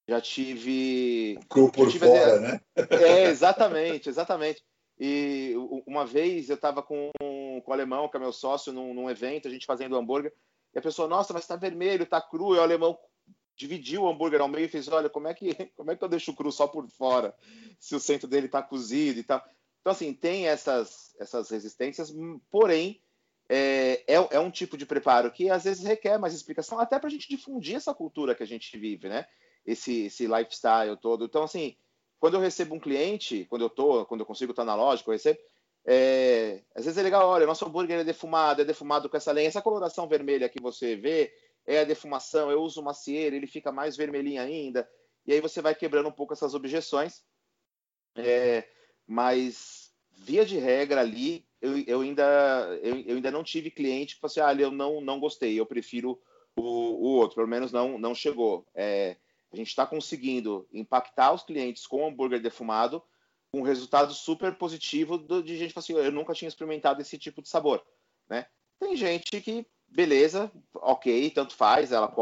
Speaker 3: Já tive.
Speaker 2: Cru por
Speaker 3: tive
Speaker 2: fora, né?
Speaker 3: É, exatamente, exatamente. E uma vez eu estava com, com o alemão, que é meu sócio, num, num evento, a gente fazendo hambúrguer, e a pessoa, nossa, mas está vermelho, está cru, e o alemão dividiu o hambúrguer ao meio e fez: olha, como é que, como é que eu deixo cru só por fora, se o centro dele está cozido e tal. Então, assim, tem essas, essas resistências, porém, é, é, é, um tipo de preparo que às vezes requer mais explicação, até para a gente difundir essa cultura que a gente vive, né? Esse, esse lifestyle todo. Então, assim, quando eu recebo um cliente, quando eu tô, quando eu consigo estar na loja, eu recebo, é, às vezes é legal, olha, nosso hambúrguer é defumado, é defumado com essa lenha, essa coloração vermelha que você vê, é a defumação, eu uso macieira, ele fica mais vermelhinho ainda, e aí você vai quebrando um pouco essas objeções. É, mas, via de regra ali, eu, eu ainda, eu, eu, ainda não tive cliente que assim, ah, eu não, não gostei, eu prefiro o, o outro, pelo menos não, não chegou. É, a gente está conseguindo impactar os clientes com hambúrguer defumado, um resultado super positivo de gente assim, eu nunca tinha experimentado esse tipo de sabor, né? Tem gente que beleza, ok, tanto faz, ela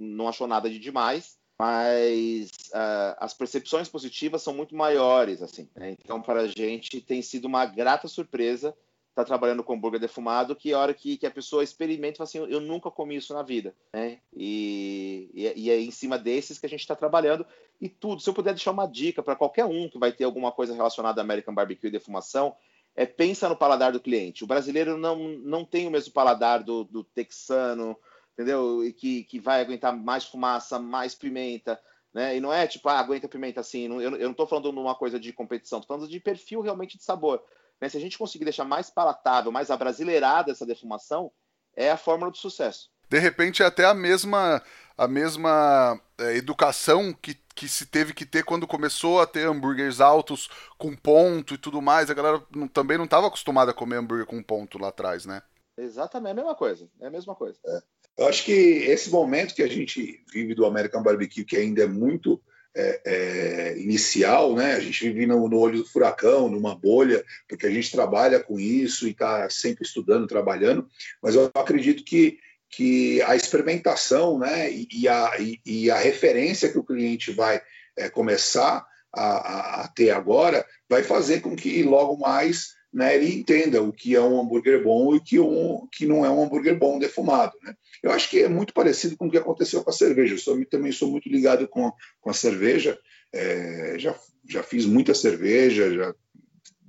Speaker 3: não achou nada de demais, mas uh, as percepções positivas são muito maiores, assim. Né? Então, para a gente tem sido uma grata surpresa estar tá trabalhando com hambúrguer defumado, que a hora que, que a pessoa experimenta, assim, eu nunca comi isso na vida, né? E, e, e é em cima desses que a gente está trabalhando. E tudo, se eu puder deixar uma dica para qualquer um que vai ter alguma coisa relacionada a American Barbecue e defumação, é, pensa no paladar do cliente. O brasileiro não, não tem o mesmo paladar do, do texano, entendeu? E que, que vai aguentar mais fumaça, mais pimenta, né? E não é tipo, ah, aguenta pimenta assim. Eu, eu não estou falando de uma coisa de competição, estou falando de perfil realmente de sabor. Né? Se a gente conseguir deixar mais palatável, mais abrasileirada essa defumação, é a fórmula do sucesso.
Speaker 1: De repente é até a mesma a mesma é, educação que que se teve que ter quando começou a ter hambúrgueres altos com ponto e tudo mais. A galera não, também não estava acostumada a comer hambúrguer com ponto lá atrás, né?
Speaker 3: Exatamente, é a mesma coisa. É a mesma coisa. É.
Speaker 2: Eu acho que esse momento que a gente vive do American Barbecue, que ainda é muito é, é, inicial, né? A gente vive no, no, olho do furacão, numa bolha, porque a gente trabalha com isso e está sempre estudando, trabalhando. Mas eu acredito que que a experimentação né, e, a, e, a referência que o cliente vai é, começar a, a, ter agora vai fazer com que logo mais né, ele entenda o que é um hambúrguer bom e que, um, que não é um hambúrguer bom defumado. Né? Eu acho que é muito parecido com o que aconteceu com a cerveja. Eu sou, também sou muito ligado com, com a cerveja. É, já, já fiz muita cerveja, já,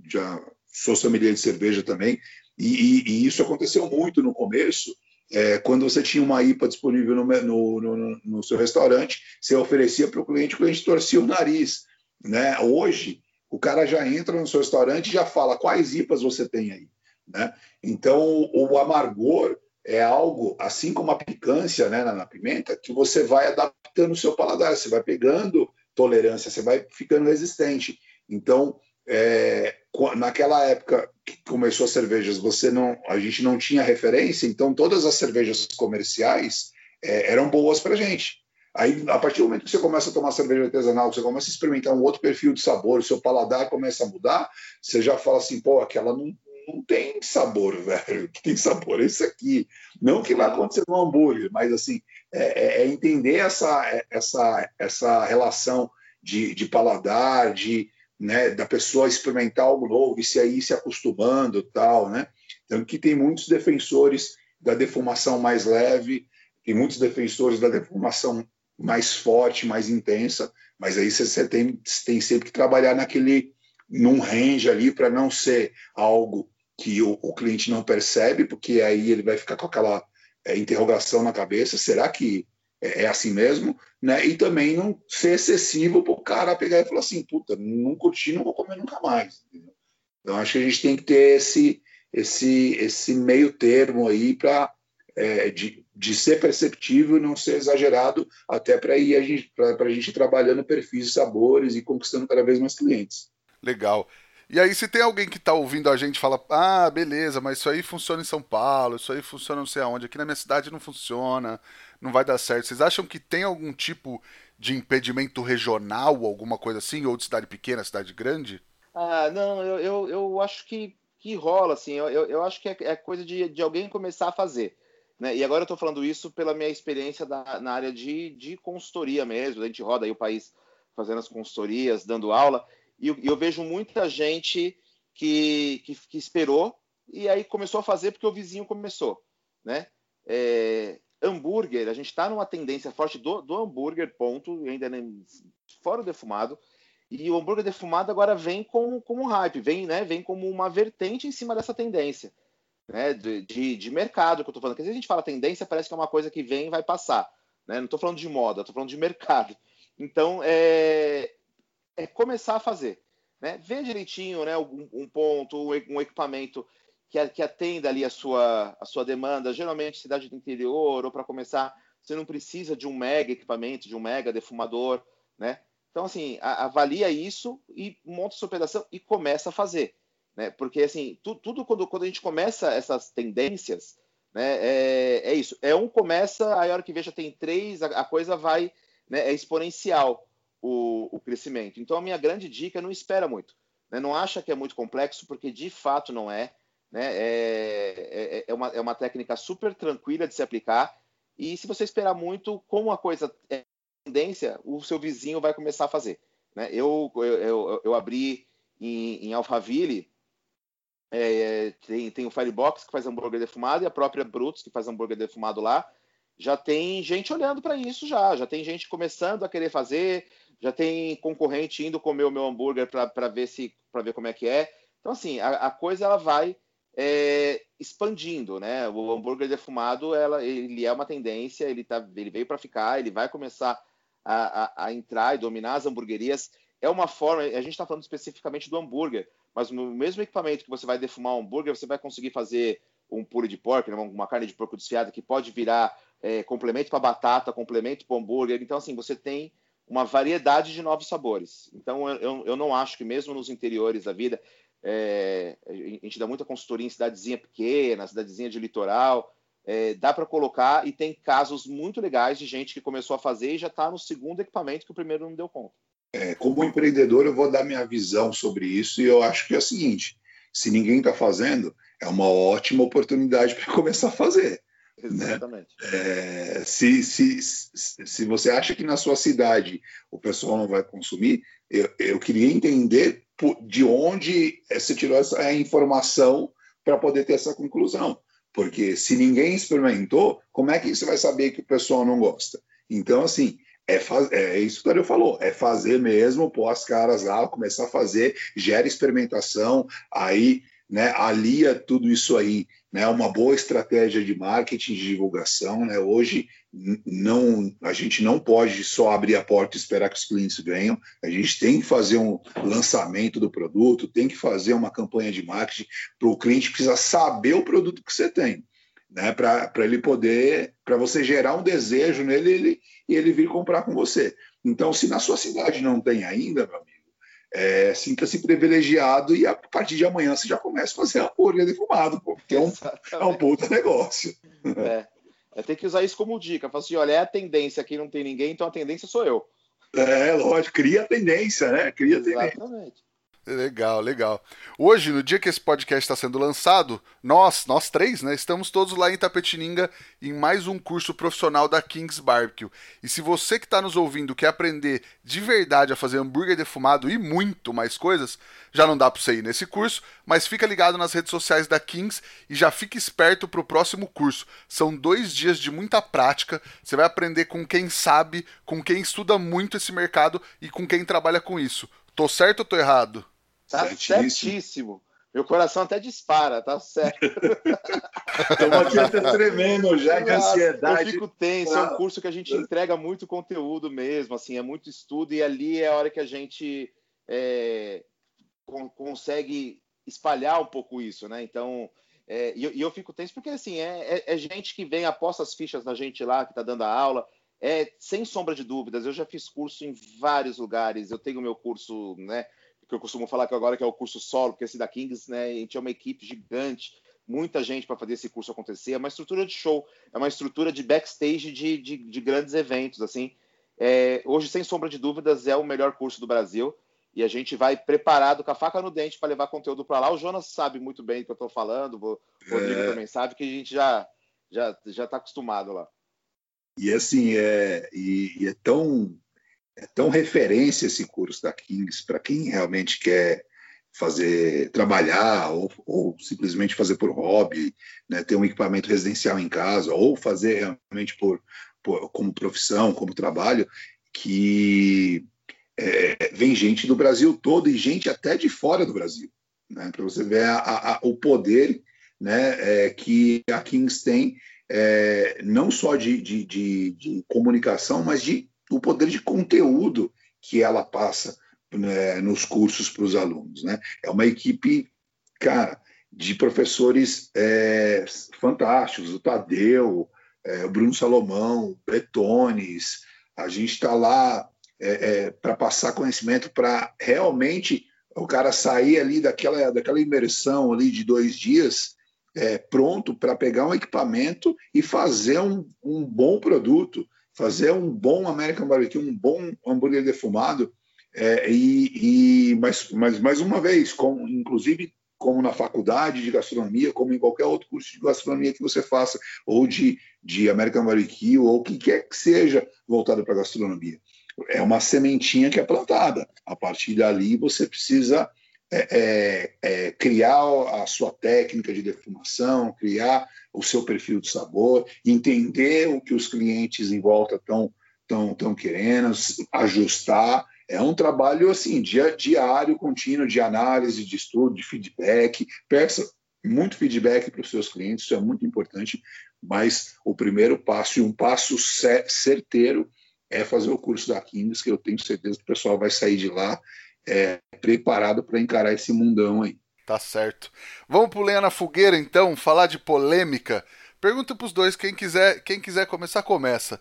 Speaker 2: já sou sommelier de cerveja também, e, e, e isso aconteceu muito no começo, é, quando você tinha uma IPA disponível no, no, no, no seu restaurante, você oferecia para o cliente, o cliente torcia o nariz. Né? Hoje, o cara já entra no seu restaurante e já fala quais IPAs você tem aí. Né? Então, o amargor é algo, assim como a picância né, na, na pimenta, que você vai adaptando o seu paladar, você vai pegando tolerância, você vai ficando resistente. Então, é, naquela época que começou as cervejas, você não, a gente não tinha referência, então todas as cervejas comerciais é, eram boas para gente. Aí, a partir do momento que você começa a tomar cerveja artesanal, você começa a experimentar um outro perfil de sabor, o seu paladar começa a mudar, você já fala assim, pô, aquela não, não tem sabor, velho. Que tem sabor é isso aqui. Não que vai acontecer no hambúrguer, mas assim, é, é, é entender essa, essa, essa relação de, de paladar, de, né, da pessoa experimentar algo novo e se aí se acostumando tal, né? Então que tem muitos defensores da defumação mais leve, tem muitos defensores da defumação mais forte, mais intensa, mas aí você tem, tem sempre que trabalhar naquele num range ali para não ser algo que o, o, cliente não percebe, porque aí ele vai ficar com aquela é, interrogação na cabeça, será que é, é assim mesmo, né? E também não ser excessivo para o cara pegar e falar assim, puta, não curti, não vou comer nunca mais. Entendeu? Então acho que a gente tem que ter esse esse esse meio termo aí para é, de, de ser perceptível não ser exagerado, até para ir a gente para a gente trabalhando perfis sabores e conquistando cada vez mais clientes.
Speaker 1: Legal. E aí, se tem alguém que está ouvindo a gente fala, ah, beleza, mas isso aí funciona em São Paulo, isso aí funciona não sei aonde, aqui na minha cidade não funciona, não vai dar certo. Vocês acham que tem algum tipo de impedimento regional, alguma coisa assim, ou de cidade pequena, cidade grande?
Speaker 3: Ah, não, eu, eu, eu acho que, que rola, assim, eu, eu, acho que é, é coisa de, de alguém começar a fazer. Né? E agora eu estou falando isso pela minha experiência da, na área de, de consultoria mesmo, a gente roda aí o país fazendo as consultorias, dando aula, e eu, eu vejo muita gente que, que, que, esperou e aí começou a fazer porque o vizinho começou, né? É, hambúrguer, a gente está numa tendência forte do, do hambúrguer, ponto, ainda nem, fora o defumado. E o hambúrguer defumado agora vem com, com um hype, vem, né, vem como uma vertente em cima dessa tendência né, de, de, de mercado que eu estou falando. Porque se a gente fala tendência, parece que é uma coisa que vem e vai passar. Né? Não estou falando de moda, estou falando de mercado. Então, é, é começar a fazer. Né? Ver direitinho né, um, um ponto, um equipamento que, que atenda ali a sua, a sua demanda, geralmente cidade do interior, ou para começar, você não precisa de um mega equipamento, de um mega defumador, né? Então, assim, a, avalia isso e monta sua operação e começa a fazer, né? Porque, assim, tu, tudo quando, quando a gente começa essas tendências, né, é, é isso. É um começa, aí a hora que veja tem três, a, a coisa vai, né, é exponencial o, o crescimento. Então, a minha grande dica é não espera muito. Né? Não acha que é muito complexo, porque de fato não é. Né? É, é, é, uma, é uma técnica super tranquila de se aplicar. E se você esperar muito, como a coisa é tendência, o seu vizinho vai começar a fazer. Né? Eu, eu, eu, eu abri em, em Alphaville, é, tem, tem o Firebox que faz hambúrguer defumado e a própria Brutus que faz hambúrguer defumado lá. Já tem gente olhando para isso já, já tem gente começando a querer fazer, já tem concorrente indo comer o meu hambúrguer para ver se para ver como é que é. Então assim, a, a coisa ela vai é, expandindo, né? O hambúrguer defumado, ela, ele é uma tendência, ele, tá, ele veio para ficar, ele vai começar a, a, a, entrar e dominar as hamburguerias. É uma forma, a gente está falando especificamente do hambúrguer, mas no mesmo equipamento que você vai defumar um hambúrguer, você vai conseguir fazer um puro de porco, né? uma carne de porco desfiada que pode virar é, complemento para batata, complemento para hambúrguer. Então, assim, você tem uma variedade de novos sabores. Então, eu, eu não acho que mesmo nos interiores da vida, é, a gente dá muita consultoria em cidadezinha pequena, cidadezinha de litoral. É, dá para colocar e tem casos muito legais de gente que começou a fazer e já está no segundo equipamento que o primeiro não deu conta.
Speaker 2: É, como empreendedor, eu vou dar minha visão sobre isso e eu acho que é o seguinte: se ninguém está fazendo, é uma ótima oportunidade para começar a fazer.
Speaker 3: Né? Exatamente.
Speaker 2: Né? É, se, se, se você acha que na sua cidade o pessoal não vai consumir, eu, eu queria entender de onde você tirou essa informação para poder ter essa conclusão. Porque se ninguém experimentou, como é que você vai saber que o pessoal não gosta? Então, assim, é, faz, é isso que o Dario falou, é fazer mesmo, pôr as caras lá, começar a fazer, gera experimentação, aí né, alia tudo isso aí, né, uma boa estratégia de marketing, de divulgação, né, hoje não, a gente não pode só abrir a porta e esperar que os clientes venham, a gente tem que fazer um lançamento do produto, tem que fazer uma campanha de marketing, para o cliente precisa saber o produto que você tem, né, para ele poder, para você gerar um desejo nele ele, e ele vir comprar com você. Então, se na sua cidade não tem ainda, meu amigo, é, sinta-se privilegiado e a partir de amanhã você já começa a fazer hambúrguer defumado, porque é um, é um puta negócio.
Speaker 3: É. é. Tem que usar isso como dica. Fala assim, olha, é a tendência, aqui não tem ninguém, então a tendência sou eu.
Speaker 2: É, lógico, cria a tendência, né? Cria a tendência. Exatamente.
Speaker 1: Legal, legal. Hoje, no dia que esse podcast está sendo lançado, nós, nós três, né, estamos todos lá em Tapetininga em mais um curso profissional da Kings Barbecue. E se você que está nos ouvindo quer aprender de verdade a fazer hambúrguer defumado e muito mais coisas, já não dá para você ir nesse curso, mas fica ligado nas redes sociais da Kings e já fique esperto para o próximo curso. São dois dias de muita prática, você vai aprender com quem sabe, com quem estuda muito esse mercado e com quem trabalha com isso. Tô certo ou tô errado?
Speaker 3: Tá certíssimo. certíssimo. Meu coração até dispara, tá certo.
Speaker 2: Estamos aqui até tremendo já de ansiedade.
Speaker 3: Eu fico tenso, é um curso que a gente entrega muito conteúdo mesmo, assim, é muito estudo e ali é a hora que a gente é, consegue espalhar um pouco isso, né? Então, é, e, eu, e, eu, fico tenso porque, assim, é, é, é, gente que vem, aposta as fichas na gente lá, que está dando a aula, é, sem sombra de dúvidas, eu já fiz curso em vários lugares, eu tenho meu curso, né, que eu costumo falar que agora que é o curso solo, porque esse da Kings, né, a gente é uma equipe gigante, muita gente para fazer esse curso acontecer, é uma estrutura de show, é uma estrutura de backstage de, de, de grandes eventos, assim. É, hoje, sem sombra de dúvidas, é o melhor curso do Brasil e a gente vai preparado com a faca no dente para levar conteúdo para lá. O Jonas sabe muito bem do que eu estou falando, o Rodrigo é... também sabe que a gente já já já está acostumado lá.
Speaker 2: E assim é e, e é tão é tão referência esse curso da Kings para quem realmente quer fazer trabalhar ou, ou, simplesmente fazer por hobby, né, ter um equipamento residencial em casa ou fazer realmente por, por como profissão, como trabalho, que é, vem gente do Brasil todo e gente até de fora do Brasil, né, para você ver a, a, o poder né, é, que a Kings tem, é, não só de, de, de, de comunicação, mas de o poder de conteúdo que ela passa né, nos cursos para os alunos. Né? É uma equipe, cara, de professores é, fantásticos, o Tadeu, é, o Bruno Salomão, o Bretones, a gente está lá é, é para passar conhecimento para realmente o cara sair ali daquela, daquela imersão ali de dois dias é, pronto para pegar um equipamento e fazer um, um bom produto, fazer um bom American Barbecue, um bom hambúrguer defumado, é, e, e mas, mas mais uma vez, inclusive como na faculdade de gastronomia, como em qualquer outro curso de gastronomia que você faça, ou de, de American Barbecue, ou o que quer que seja voltado para gastronomia. É uma sementinha que é plantada. A partir dali, você precisa é, é, é, criar a sua técnica de defumação, criar o seu perfil de sabor, entender o que os clientes em volta estão tão, tão querendo, ajustar. É um trabalho assim dia, diário, contínuo de análise, de estudo, de feedback. Peça muito feedback para os seus clientes, isso é muito importante. Mas o primeiro passo e um passo certeiro é fazer o curso da Kings, que eu tenho certeza que o pessoal vai sair de lá é, preparado para encarar esse mundão aí.
Speaker 1: Tá certo. Vamos pro Lenha na Fogueira, então, falar de polêmica. Pergunta pros dois, quem quiser, quem quiser começar, começa.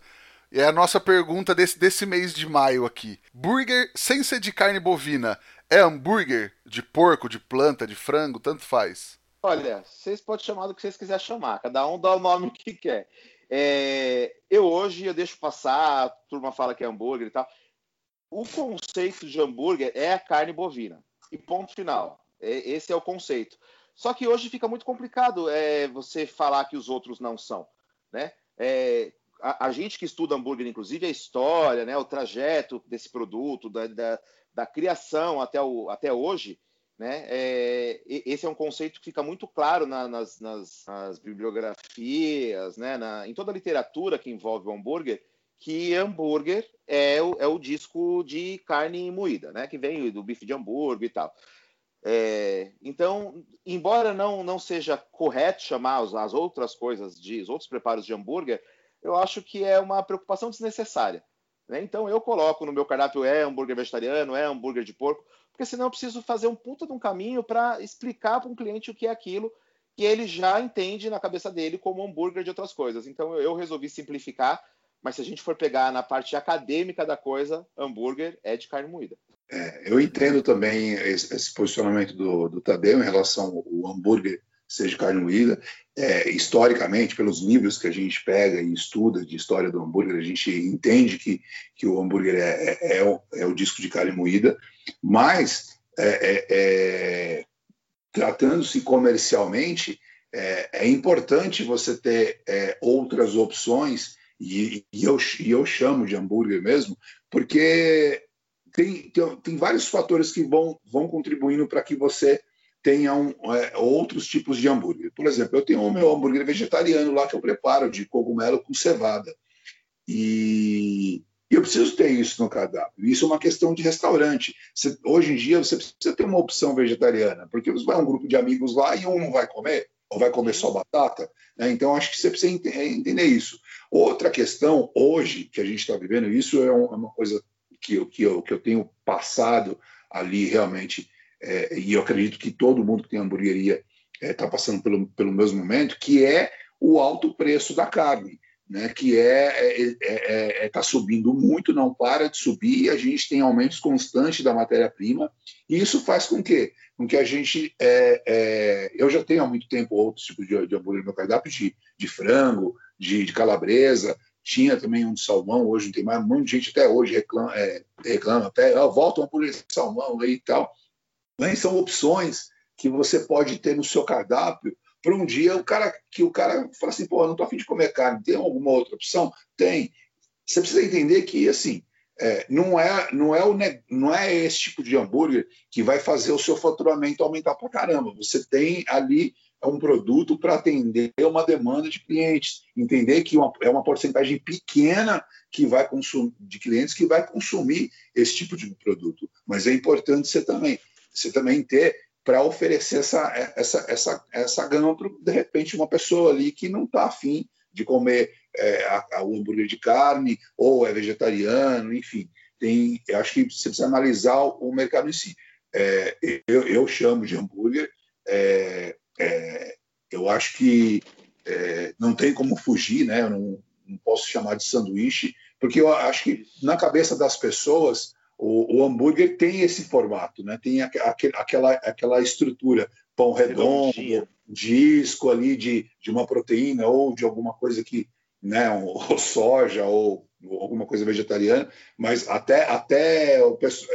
Speaker 1: É a nossa pergunta desse, desse mês de maio aqui. Burger sem ser de carne bovina é hambúrguer de porco, de planta, de frango, tanto faz?
Speaker 3: Olha, vocês podem chamar do que vocês quiserem chamar, cada um dá o nome que quer. É, eu hoje eu deixo passar, a turma fala que é hambúrguer e tal o conceito de hambúrguer é a carne bovina. E ponto final. É, esse é o conceito. Só que hoje fica muito complicado é, você falar que os outros não são. Né? É, a, a, gente que estuda hambúrguer, inclusive, a história, né, o trajeto desse produto, da, da, da criação até, o, até hoje, né, é, esse é um conceito que fica muito claro na, nas, nas, nas, bibliografias, né, na, em toda a literatura que envolve o hambúrguer, que hambúrguer é o, é o disco de carne moída, né? Que vem do bife de hambúrguer e tal. É, então, embora não, não seja correto chamar as, as outras coisas de os outros preparos de hambúrguer, eu acho que é uma preocupação desnecessária. Né? Então, eu coloco no meu cardápio é hambúrguer vegetariano, é hambúrguer de porco, porque senão eu preciso fazer um puta de um caminho para explicar para um cliente o que é aquilo que ele já entende na cabeça dele como hambúrguer de outras coisas. Então, eu resolvi simplificar mas se a gente for pegar na parte acadêmica da coisa, hambúrguer é de carne moída.
Speaker 2: É, eu entendo também esse, esse posicionamento do, do, Tadeu em relação ao hambúrguer ser de carne moída. É, historicamente, pelos livros que a gente pega e estuda de história do hambúrguer, a gente entende que, que o hambúrguer é, é, é o, é o, disco de carne moída, mas é, tratando-se comercialmente, é, importante você ter outras opções e, e, eu, e eu chamo de hambúrguer mesmo, porque tem, tem, tem vários fatores que vão, vão contribuindo para que você tenha um, é, outros tipos de hambúrguer. Por exemplo, eu tenho o meu hambúrguer vegetariano lá que eu preparo de cogumelo com cevada. E, eu preciso ter isso no cardápio. Isso é uma questão de restaurante. Você, hoje em dia, você precisa ter uma opção vegetariana, porque você vai um grupo de amigos lá e um não vai comer ou vai comer só batata? Né? Então, acho que você precisa entender isso. Outra questão, hoje, que a gente está vivendo, isso é, é uma coisa que eu, que eu, que eu tenho passado ali realmente, é, e eu acredito que todo mundo que tem hamburgueria está é, tá passando pelo, pelo mesmo momento, que é o alto preço da carne né, que é está é, é, é, tá subindo muito, não para de subir, a gente tem aumentos constantes da matéria-prima, e isso faz com que, com que a gente. É, é, eu já tenho há muito tempo outros tipos de, de hambúrguer no meu cardápio, de, de frango, de, de, calabresa, tinha também um de salmão, hoje não tem mais, um monte de gente até hoje reclama, é, reclama até, oh, volta um hambúrguer de salmão aí e tal. Mas são opções que você pode ter no seu cardápio para um dia o cara que o cara fala assim, pô, não estou afim de comer carne, tem alguma outra opção? Tem. Você precisa entender que assim é, não é não é o não é esse tipo de hambúrguer que vai fazer o seu faturamento aumentar para caramba. Você tem ali um produto para atender uma demanda de clientes, entender que uma, é uma porcentagem pequena que vai consumir de clientes que vai consumir esse tipo de produto, mas é importante você também você também ter para oferecer essa, essa, essa, essa gama para, de repente, uma pessoa ali que não está afim de comer é, a, a, o hambúrguer de carne ou é vegetariano, enfim. Tem, eu acho que você precisa analisar o, mercado em si. É, eu, eu, chamo de hambúrguer, é, é eu acho que é, não tem como fugir, né? Eu não, não posso chamar de sanduíche, porque eu acho que na cabeça das pessoas o, o, hambúrguer tem esse formato, né? Tem aquela, aquela estrutura, pão redondo, disco ali de, de uma proteína ou de alguma coisa que, né, ou soja ou, ou alguma coisa vegetariana, mas até até o pessoal,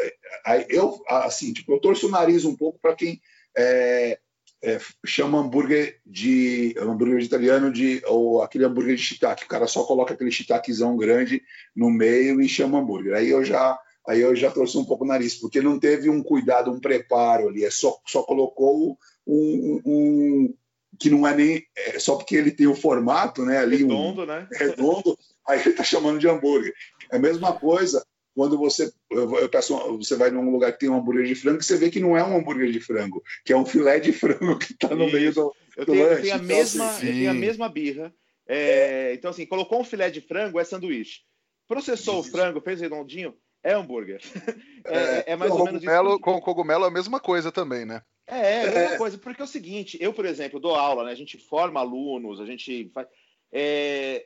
Speaker 2: eu assim, tipo, eu torço o nariz um pouco para quem é, é, chama hambúrguer de hambúrguer vegetariano de ou aquele hambúrguer de shiitake, o cara só coloca aquele shiitakezão grande no meio e chama hambúrguer. Aí eu já aí eu já trouxe um pouco o nariz, porque não teve um cuidado, um preparo ali, é só, só colocou um, um que não é nem é só porque ele tem o formato, né? Ali
Speaker 3: redondo, um, né?
Speaker 2: Redondo, aí ele está chamando de hambúrguer. É a mesma coisa quando você eu peço, você vai num lugar que tem um hambúrguer de frango, você vê que não é um hambúrguer de frango, que é um filé de frango que está no meio do,
Speaker 3: eu tenho, lanche. Eu tenho a então, mesma, assim, eu tenho a mesma birra. É, então assim, colocou um filé de frango é sanduíche. Processou Isso. o frango, fez redondinho, é hambúrguer.
Speaker 1: É, é, é mais ou menos isso. Com cogumelo é a mesma coisa também, né?
Speaker 3: É, é a mesma é. coisa, porque é o seguinte, eu, por exemplo, dou aula, né? A gente forma alunos, a gente faz. É,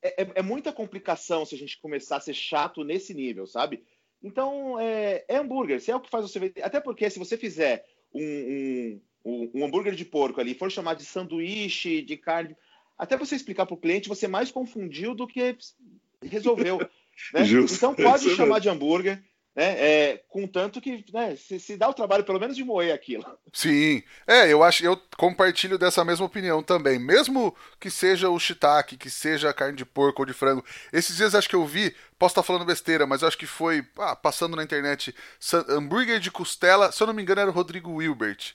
Speaker 3: é, é, é muita complicação se a gente começar a ser chato nesse nível, sabe? Então, é, é hambúrguer, se é o que faz você ver. Até porque se você fizer um, um, um hambúrguer de porco ali, for chamar de sanduíche, de carne, até você explicar para o cliente, você mais confundiu do que resolveu. Né? Então pode chamar de hambúrguer, né? É, contanto que né, se, se, dá o trabalho pelo menos de moer aquilo.
Speaker 1: Sim, é, eu acho, eu compartilho dessa mesma opinião também. Mesmo que seja o shiitake, que seja carne de porco ou de frango. Esses dias acho que eu vi, posso estar falando besteira, mas acho que foi ah, passando na internet, hambúrguer de costela, se eu não me engano era o Rodrigo Wilbert.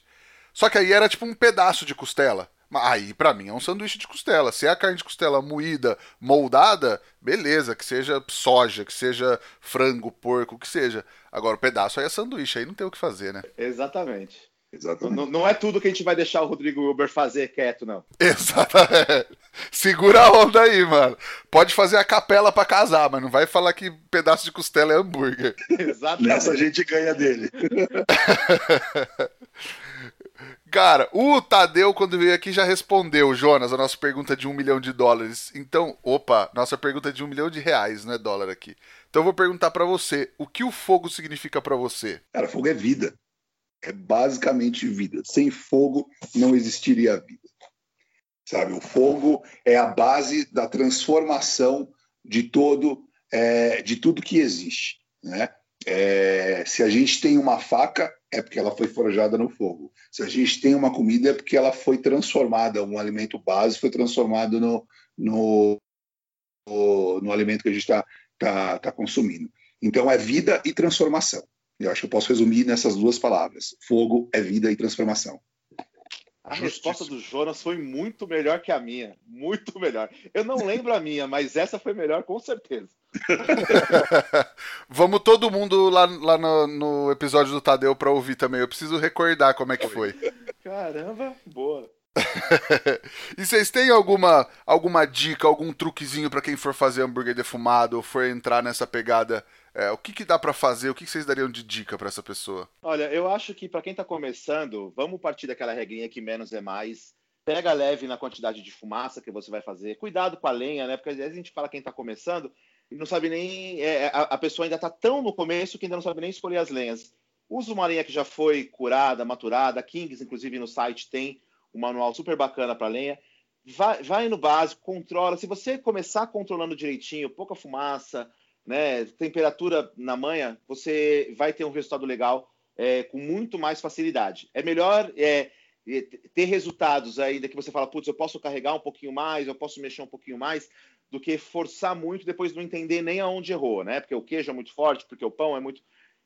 Speaker 1: Só que aí era tipo um pedaço de costela. Aí, para mim, é um sanduíche de costela. Se é a carne de costela moída, moldada, beleza, que seja soja, que seja frango, porco, que seja. Agora, o pedaço aí é sanduíche, aí não tem o que fazer, né?
Speaker 3: Exatamente. Exatamente. Não, não, é tudo que a gente vai deixar o Rodrigo Uber fazer quieto, não.
Speaker 1: Exatamente. Segura a onda aí, mano. Pode fazer a capela para casar, mas não vai falar que pedaço de costela é hambúrguer.
Speaker 2: Exatamente. Nessa a gente ganha dele.
Speaker 1: Cara, o Tadeu, quando veio aqui, já respondeu, Jonas, a nossa pergunta de um milhão de dólares. Então, opa, nossa pergunta de um milhão de reais, não é dólar aqui. Então eu vou perguntar para você, o que o fogo significa para você?
Speaker 2: Cara, fogo é vida é basicamente vida. Sem fogo não existiria vida. Sabe, o fogo é a base da transformação de todo, é, de tudo que existe, né? É, se a gente tem uma faca, é porque ela foi forjada no fogo. Se a gente tem uma comida, é porque ela foi transformada, um alimento base foi transformado no, no, no, no alimento que a gente está tá, tá consumindo. Então, é vida e transformação. Eu acho que eu posso resumir nessas duas palavras: fogo é vida e transformação.
Speaker 3: A resposta do Jonas foi muito melhor que a minha. Muito melhor. Eu não lembro a minha, mas essa foi melhor com certeza.
Speaker 1: Vamos todo mundo lá, lá no, no episódio do Tadeu para ouvir também. Eu preciso recordar como é que foi.
Speaker 3: Caramba, boa.
Speaker 1: e vocês têm alguma, alguma dica, algum truquezinho para quem for fazer hambúrguer defumado ou for entrar nessa pegada é, o que, que dá para fazer? O que, que vocês dariam de dica para essa pessoa?
Speaker 3: Olha, eu acho que para quem está começando, vamos partir daquela regrinha que menos é mais. Pega leve na quantidade de fumaça que você vai fazer. Cuidado com a lenha, né? Porque às vezes a gente fala quem está começando e não sabe nem. É, a, a, pessoa ainda está tão no começo que ainda não sabe nem escolher as lenhas. Usa uma lenha que já foi curada, maturada. Kings, inclusive, no site tem um manual super bacana para lenha. Vai, vai no básico, controla. Se você começar controlando direitinho, pouca fumaça, né, temperatura na manha, você vai ter um resultado legal é, com muito mais facilidade. É melhor é, é ter resultados ainda que você fala, putz, eu posso carregar um pouquinho mais, eu posso mexer um pouquinho mais, do que forçar muito depois não entender nem aonde errou, né? Porque o queijo é muito forte, porque o pão é muito.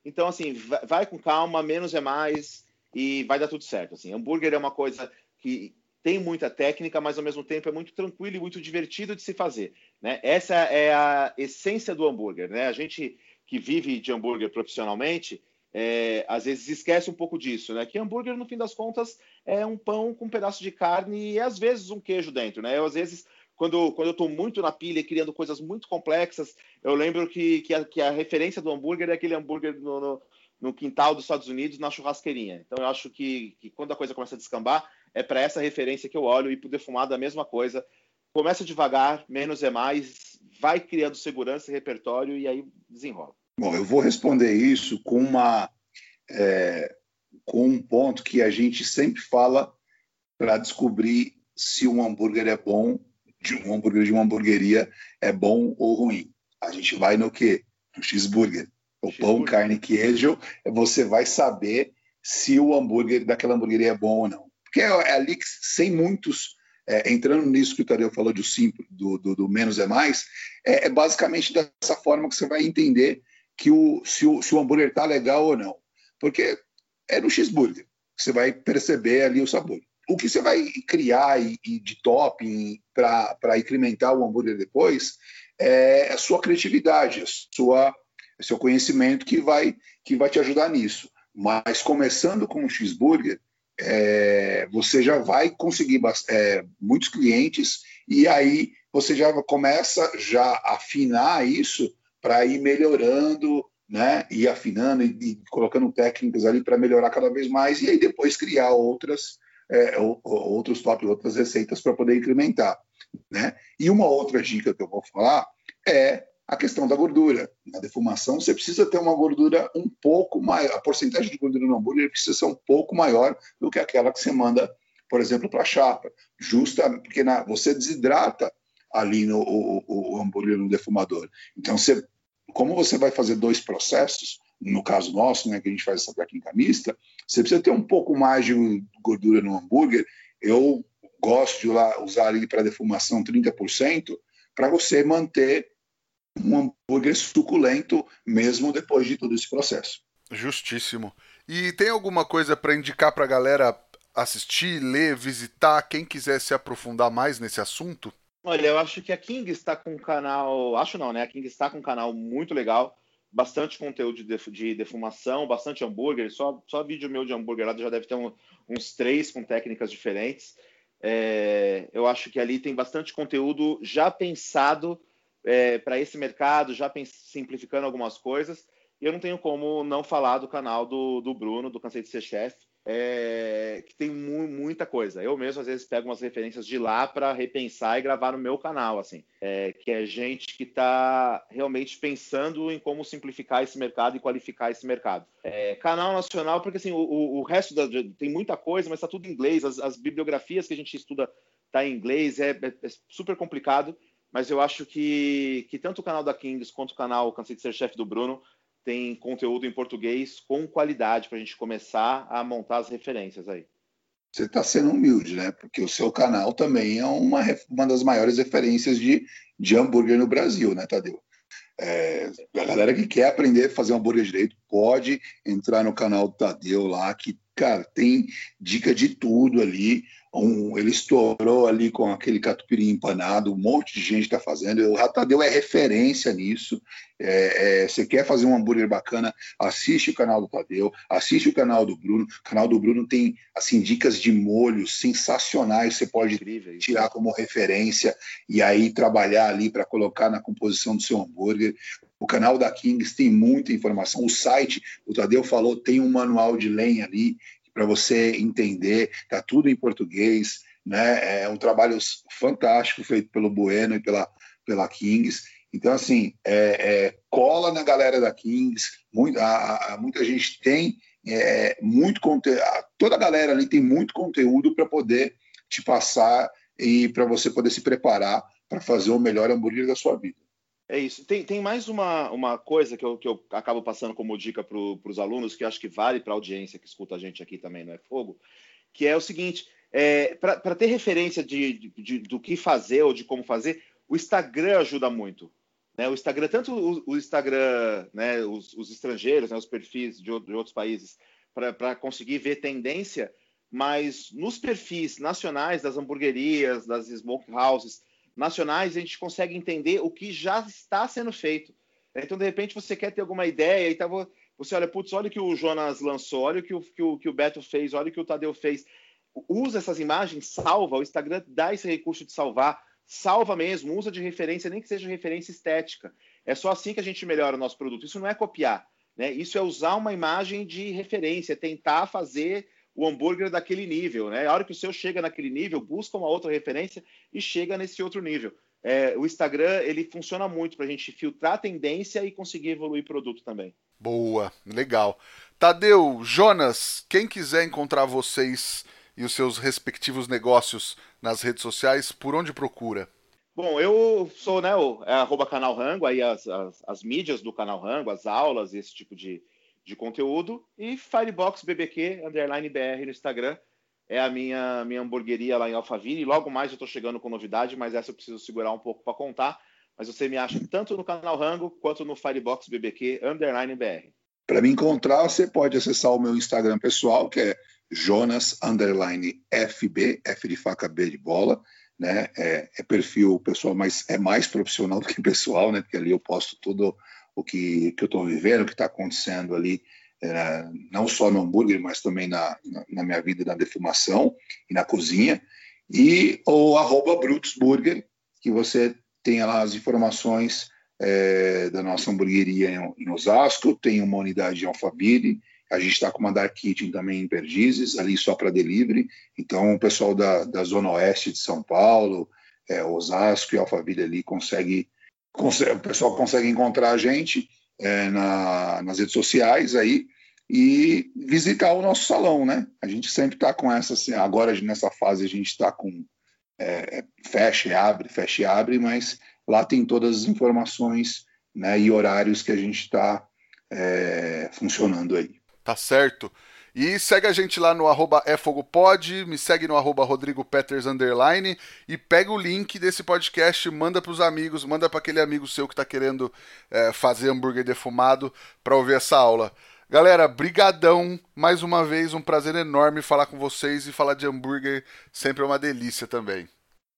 Speaker 3: Então, assim, vai com calma, menos é mais e vai dar tudo certo. Assim, hambúrguer é uma coisa que tem muita técnica, mas ao mesmo tempo é muito tranquilo e muito divertido de se fazer. Né? Essa é a essência do hambúrguer. Né? A gente que vive de hambúrguer profissionalmente, é, às vezes esquece um pouco disso, né? Que hambúrguer, no fim das contas, é um pão com um pedaço de carne e às vezes um queijo dentro, né? Eu, às vezes, quando, quando eu estou muito na pilha criando coisas muito complexas, eu lembro que, que, a, que a referência do hambúrguer é aquele hambúrguer no, no, no, quintal dos Estados Unidos, na churrasqueirinha. Então eu acho que, que quando a coisa começa a descambar, é para essa referência que eu olho e para o defumado a mesma coisa. Começa devagar, menos é mais, vai criando segurança e repertório e aí desenrola.
Speaker 2: Bom, eu vou responder isso com uma é, com um ponto que a gente sempre fala para descobrir se um hambúrguer é bom, de um hambúrguer de uma hamburgueria é bom ou ruim. A gente vai no quê? No cheeseburger. O pão, carne, queijo, você vai saber se o hambúrguer daquela hamburgueria é bom ou não. Porque é, é ali que, sem muitos, é, entrando nisso que o Tadeu falou do, simples, do, do, do menos é mais, é, é, basicamente dessa forma que você vai entender que o, se, o, se o hambúrguer está legal ou não. Porque é no cheeseburger que você vai perceber ali o sabor. O que você vai criar e, e de topping para incrementar o hambúrguer depois é a sua criatividade, a sua, seu conhecimento que vai, que vai te ajudar nisso. Mas começando com o cheeseburger, é, você já vai conseguir é, muitos clientes e aí você já começa já a afinar isso para ir melhorando, né? E afinando e, e colocando técnicas ali para melhorar cada vez mais e aí depois criar outras é, outros top, outras receitas para poder incrementar, né? E uma outra dica que eu vou falar é a questão da gordura. Na defumação, você precisa ter uma gordura um pouco maior, a porcentagem de gordura no hambúrguer precisa ser um pouco maior do que aquela que você manda, por exemplo, para a chapa. Justa, porque na, você desidrata ali no o, o, hambúrguer no defumador. Então, você, como você vai fazer dois processos, no caso nosso, né, que a gente faz essa técnica mista, você precisa ter um pouco mais de gordura no hambúrguer. Eu gosto de usar ali para defumação 30%, para você manter um hambúrguer suculento mesmo depois de todo esse processo.
Speaker 1: Justíssimo. E tem alguma coisa para indicar para a galera assistir, ler, visitar, quem quiser se aprofundar mais nesse assunto?
Speaker 3: Olha, eu acho que a King está com um canal. Acho não, né? A King está com um canal muito legal. Bastante conteúdo de, de defumação, bastante hambúrguer. Só, só vídeo meu de hambúrguer lá já deve ter um, uns três com técnicas diferentes. É, eu acho que ali tem bastante conteúdo já pensado é, para esse mercado, já simplificando algumas coisas. E eu não tenho como não falar do canal do, do Bruno, do Cansei de Ser Chefe, é, que tem mu muita coisa. Eu mesmo, às vezes, pego umas referências de lá para repensar e gravar no meu canal, assim, é, que é gente que está realmente pensando em como simplificar esse mercado e qualificar esse mercado. É, canal nacional, porque assim, o, o resto da, tem muita coisa, mas está tudo em inglês, as, as, bibliografias que a gente estuda tá em inglês, é, é, é, super complicado, mas eu acho que, que tanto o canal da Kings quanto o canal Cansei de Ser Chefe do Bruno tem conteúdo em português com qualidade para a gente começar a montar as referências aí.
Speaker 2: Você está sendo humilde, né? Porque o seu canal também é uma, uma das maiores referências de, de hambúrguer no Brasil, né, Tadeu? É, a galera que quer aprender a fazer hambúrguer direito pode entrar no canal do Tadeu lá, que, cara, tem dica de tudo ali. Um, ele estourou ali com aquele catupiry empanado, um monte de gente está fazendo. O Ratadeu é referência nisso. É, é, você quer fazer um hambúrguer bacana, assiste o canal do Tadeu, assiste o canal do Bruno. O canal do Bruno tem assim dicas de molhos sensacionais, você pode Incrível, tirar como referência e aí trabalhar ali para colocar na composição do seu hambúrguer. O canal da Kings tem muita informação. O site, o Tadeu falou, tem um manual de lenha ali para você entender, está tudo em português, né? É um trabalho fantástico feito pelo Bueno e pela, pela Kings. Então, assim, é, é, cola na galera da Kings, muito, a, a, muita gente tem é, muito conteúdo, toda a galera ali tem muito conteúdo para poder te passar e para você poder se preparar para fazer o melhor hambúrguer da sua vida.
Speaker 3: É isso. Tem, tem mais uma, uma coisa que eu, que eu acabo passando como dica para os alunos, que acho que vale para a audiência que escuta a gente aqui também, não é fogo, que é o seguinte: é, para ter referência de, de, de, do que fazer ou de como fazer, o Instagram ajuda muito. Né? O Instagram, tanto o, o Instagram, né, os, os estrangeiros, né, os perfis de, de outros países, para conseguir ver tendência, mas nos perfis nacionais das hamburguerias, das smoke houses, nacionais, a gente consegue entender o que já está sendo feito. Então, de repente, você quer ter alguma ideia e tá, você olha, putz, olha o que o Jonas lançou, olha o que o, que o, que o Beto fez, olha o que o Tadeu fez. Usa essas imagens, salva, o Instagram dá esse recurso de salvar, salva mesmo, usa de referência, nem que seja referência estética. É só assim que a gente melhora o nosso produto. Isso não é copiar, né? Isso é usar uma imagem de referência, é tentar fazer o hambúrguer daquele nível, né? A hora que o seu chega naquele nível, busca uma outra referência e chega nesse outro nível. É, o Instagram ele funciona muito para a gente filtrar tendência e conseguir evoluir produto também.
Speaker 1: Boa, legal. Tadeu, Jonas, quem quiser encontrar vocês e os seus respectivos negócios nas redes sociais, por onde procura?
Speaker 3: Bom, eu sou né, o é, arroba canal Rango, aí as, as, as mídias do canal Rango, as aulas, esse tipo de, de conteúdo. E Firebox BBQ, underline BR no Instagram. É a minha, minha hamburgueria lá em Alphaville. Logo mais eu estou chegando com novidade, mas essa eu preciso segurar um pouco para contar. Mas você me acha tanto no canal Rango quanto no Firebox BBQ, underline BR.
Speaker 2: Para me encontrar, você pode acessar o meu Instagram pessoal, que é Jonas underline FB, F de faca, B de bola. Né? É, é perfil pessoal, mas é mais profissional do que pessoal, né? Porque ali eu posto tudo o que, que eu estou vivendo, o que está acontecendo ali, é, não só no hambúrguer, mas também na, na, na, minha vida na defumação e na cozinha. E o arroba Brutusburger, que você tem lá as informações é, da nossa hamburgueria em, em, Osasco, tem uma unidade em Alphaville, a gente está com uma Dark Kitchen também em Perdizes, ali só para delivery. Então, o pessoal da, da Zona Oeste de São Paulo, é, Osasco e Alphaville ali consegue o pessoal consegue encontrar a gente é, na, nas redes sociais aí e visitar o nosso salão, né? A gente sempre está com essa, assim, agora nessa fase a gente está com é, fecha e abre, fecha e abre, mas lá tem todas as informações né, e horários que a gente está é, funcionando aí.
Speaker 1: Tá certo. E segue a gente lá no arroba efogopod, me segue no arroba rodrigopeters e pega o link desse podcast, manda para os amigos, manda para aquele amigo seu que está querendo é, fazer hambúrguer defumado para ouvir essa aula. Galera, brigadão mais uma vez, um prazer enorme falar com vocês e falar de hambúrguer, sempre é uma delícia também.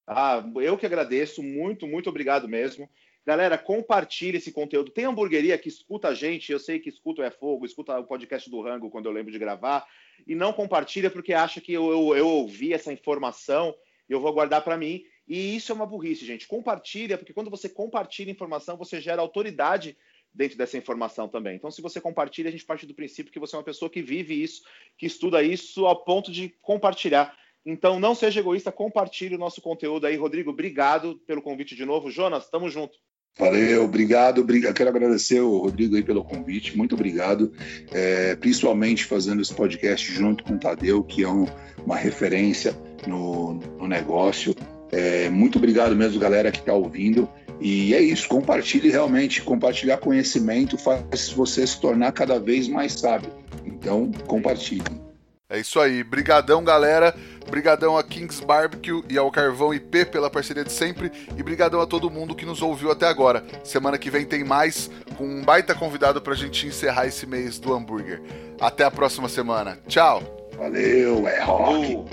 Speaker 3: Ah, eu que agradeço, muito, muito obrigado mesmo. Galera, compartilhe esse conteúdo. Tem hamburgueria que escuta a gente, eu sei que escuta o É Fogo, escuta o podcast do Rango quando eu lembro de gravar, e não compartilha porque acha que eu, eu, eu ouvi essa informação e eu vou guardar para mim. E isso é uma burrice, gente. Compartilha, porque quando você compartilha informação, você gera autoridade dentro dessa informação também. Então, se você compartilha, a gente parte do princípio que você é uma pessoa que vive isso, que estuda isso ao ponto de compartilhar. Então, não seja egoísta, compartilhe o nosso conteúdo aí. Rodrigo, obrigado pelo convite de novo. Jonas, tamo junto.
Speaker 2: Valeu, obrigado, obrigado. Quero agradecer o Rodrigo aí pelo convite, muito obrigado. É, principalmente fazendo esse podcast junto com o Tadeu, que é um, uma referência no, no negócio. É, muito obrigado mesmo, galera, que está ouvindo. E é isso, compartilhe realmente. Compartilhar conhecimento faz você se tornar cada vez mais sábio. Então, compartilhe.
Speaker 1: É isso aí. Brigadão, galera. Brigadão a Kings Barbecue e ao Carvão IP pela parceria de sempre. E brigadão a todo mundo que nos ouviu até agora. Semana que vem tem mais, com um baita convidado pra gente encerrar esse mês do hambúrguer. Até a próxima semana. Tchau.
Speaker 2: Valeu, é rock.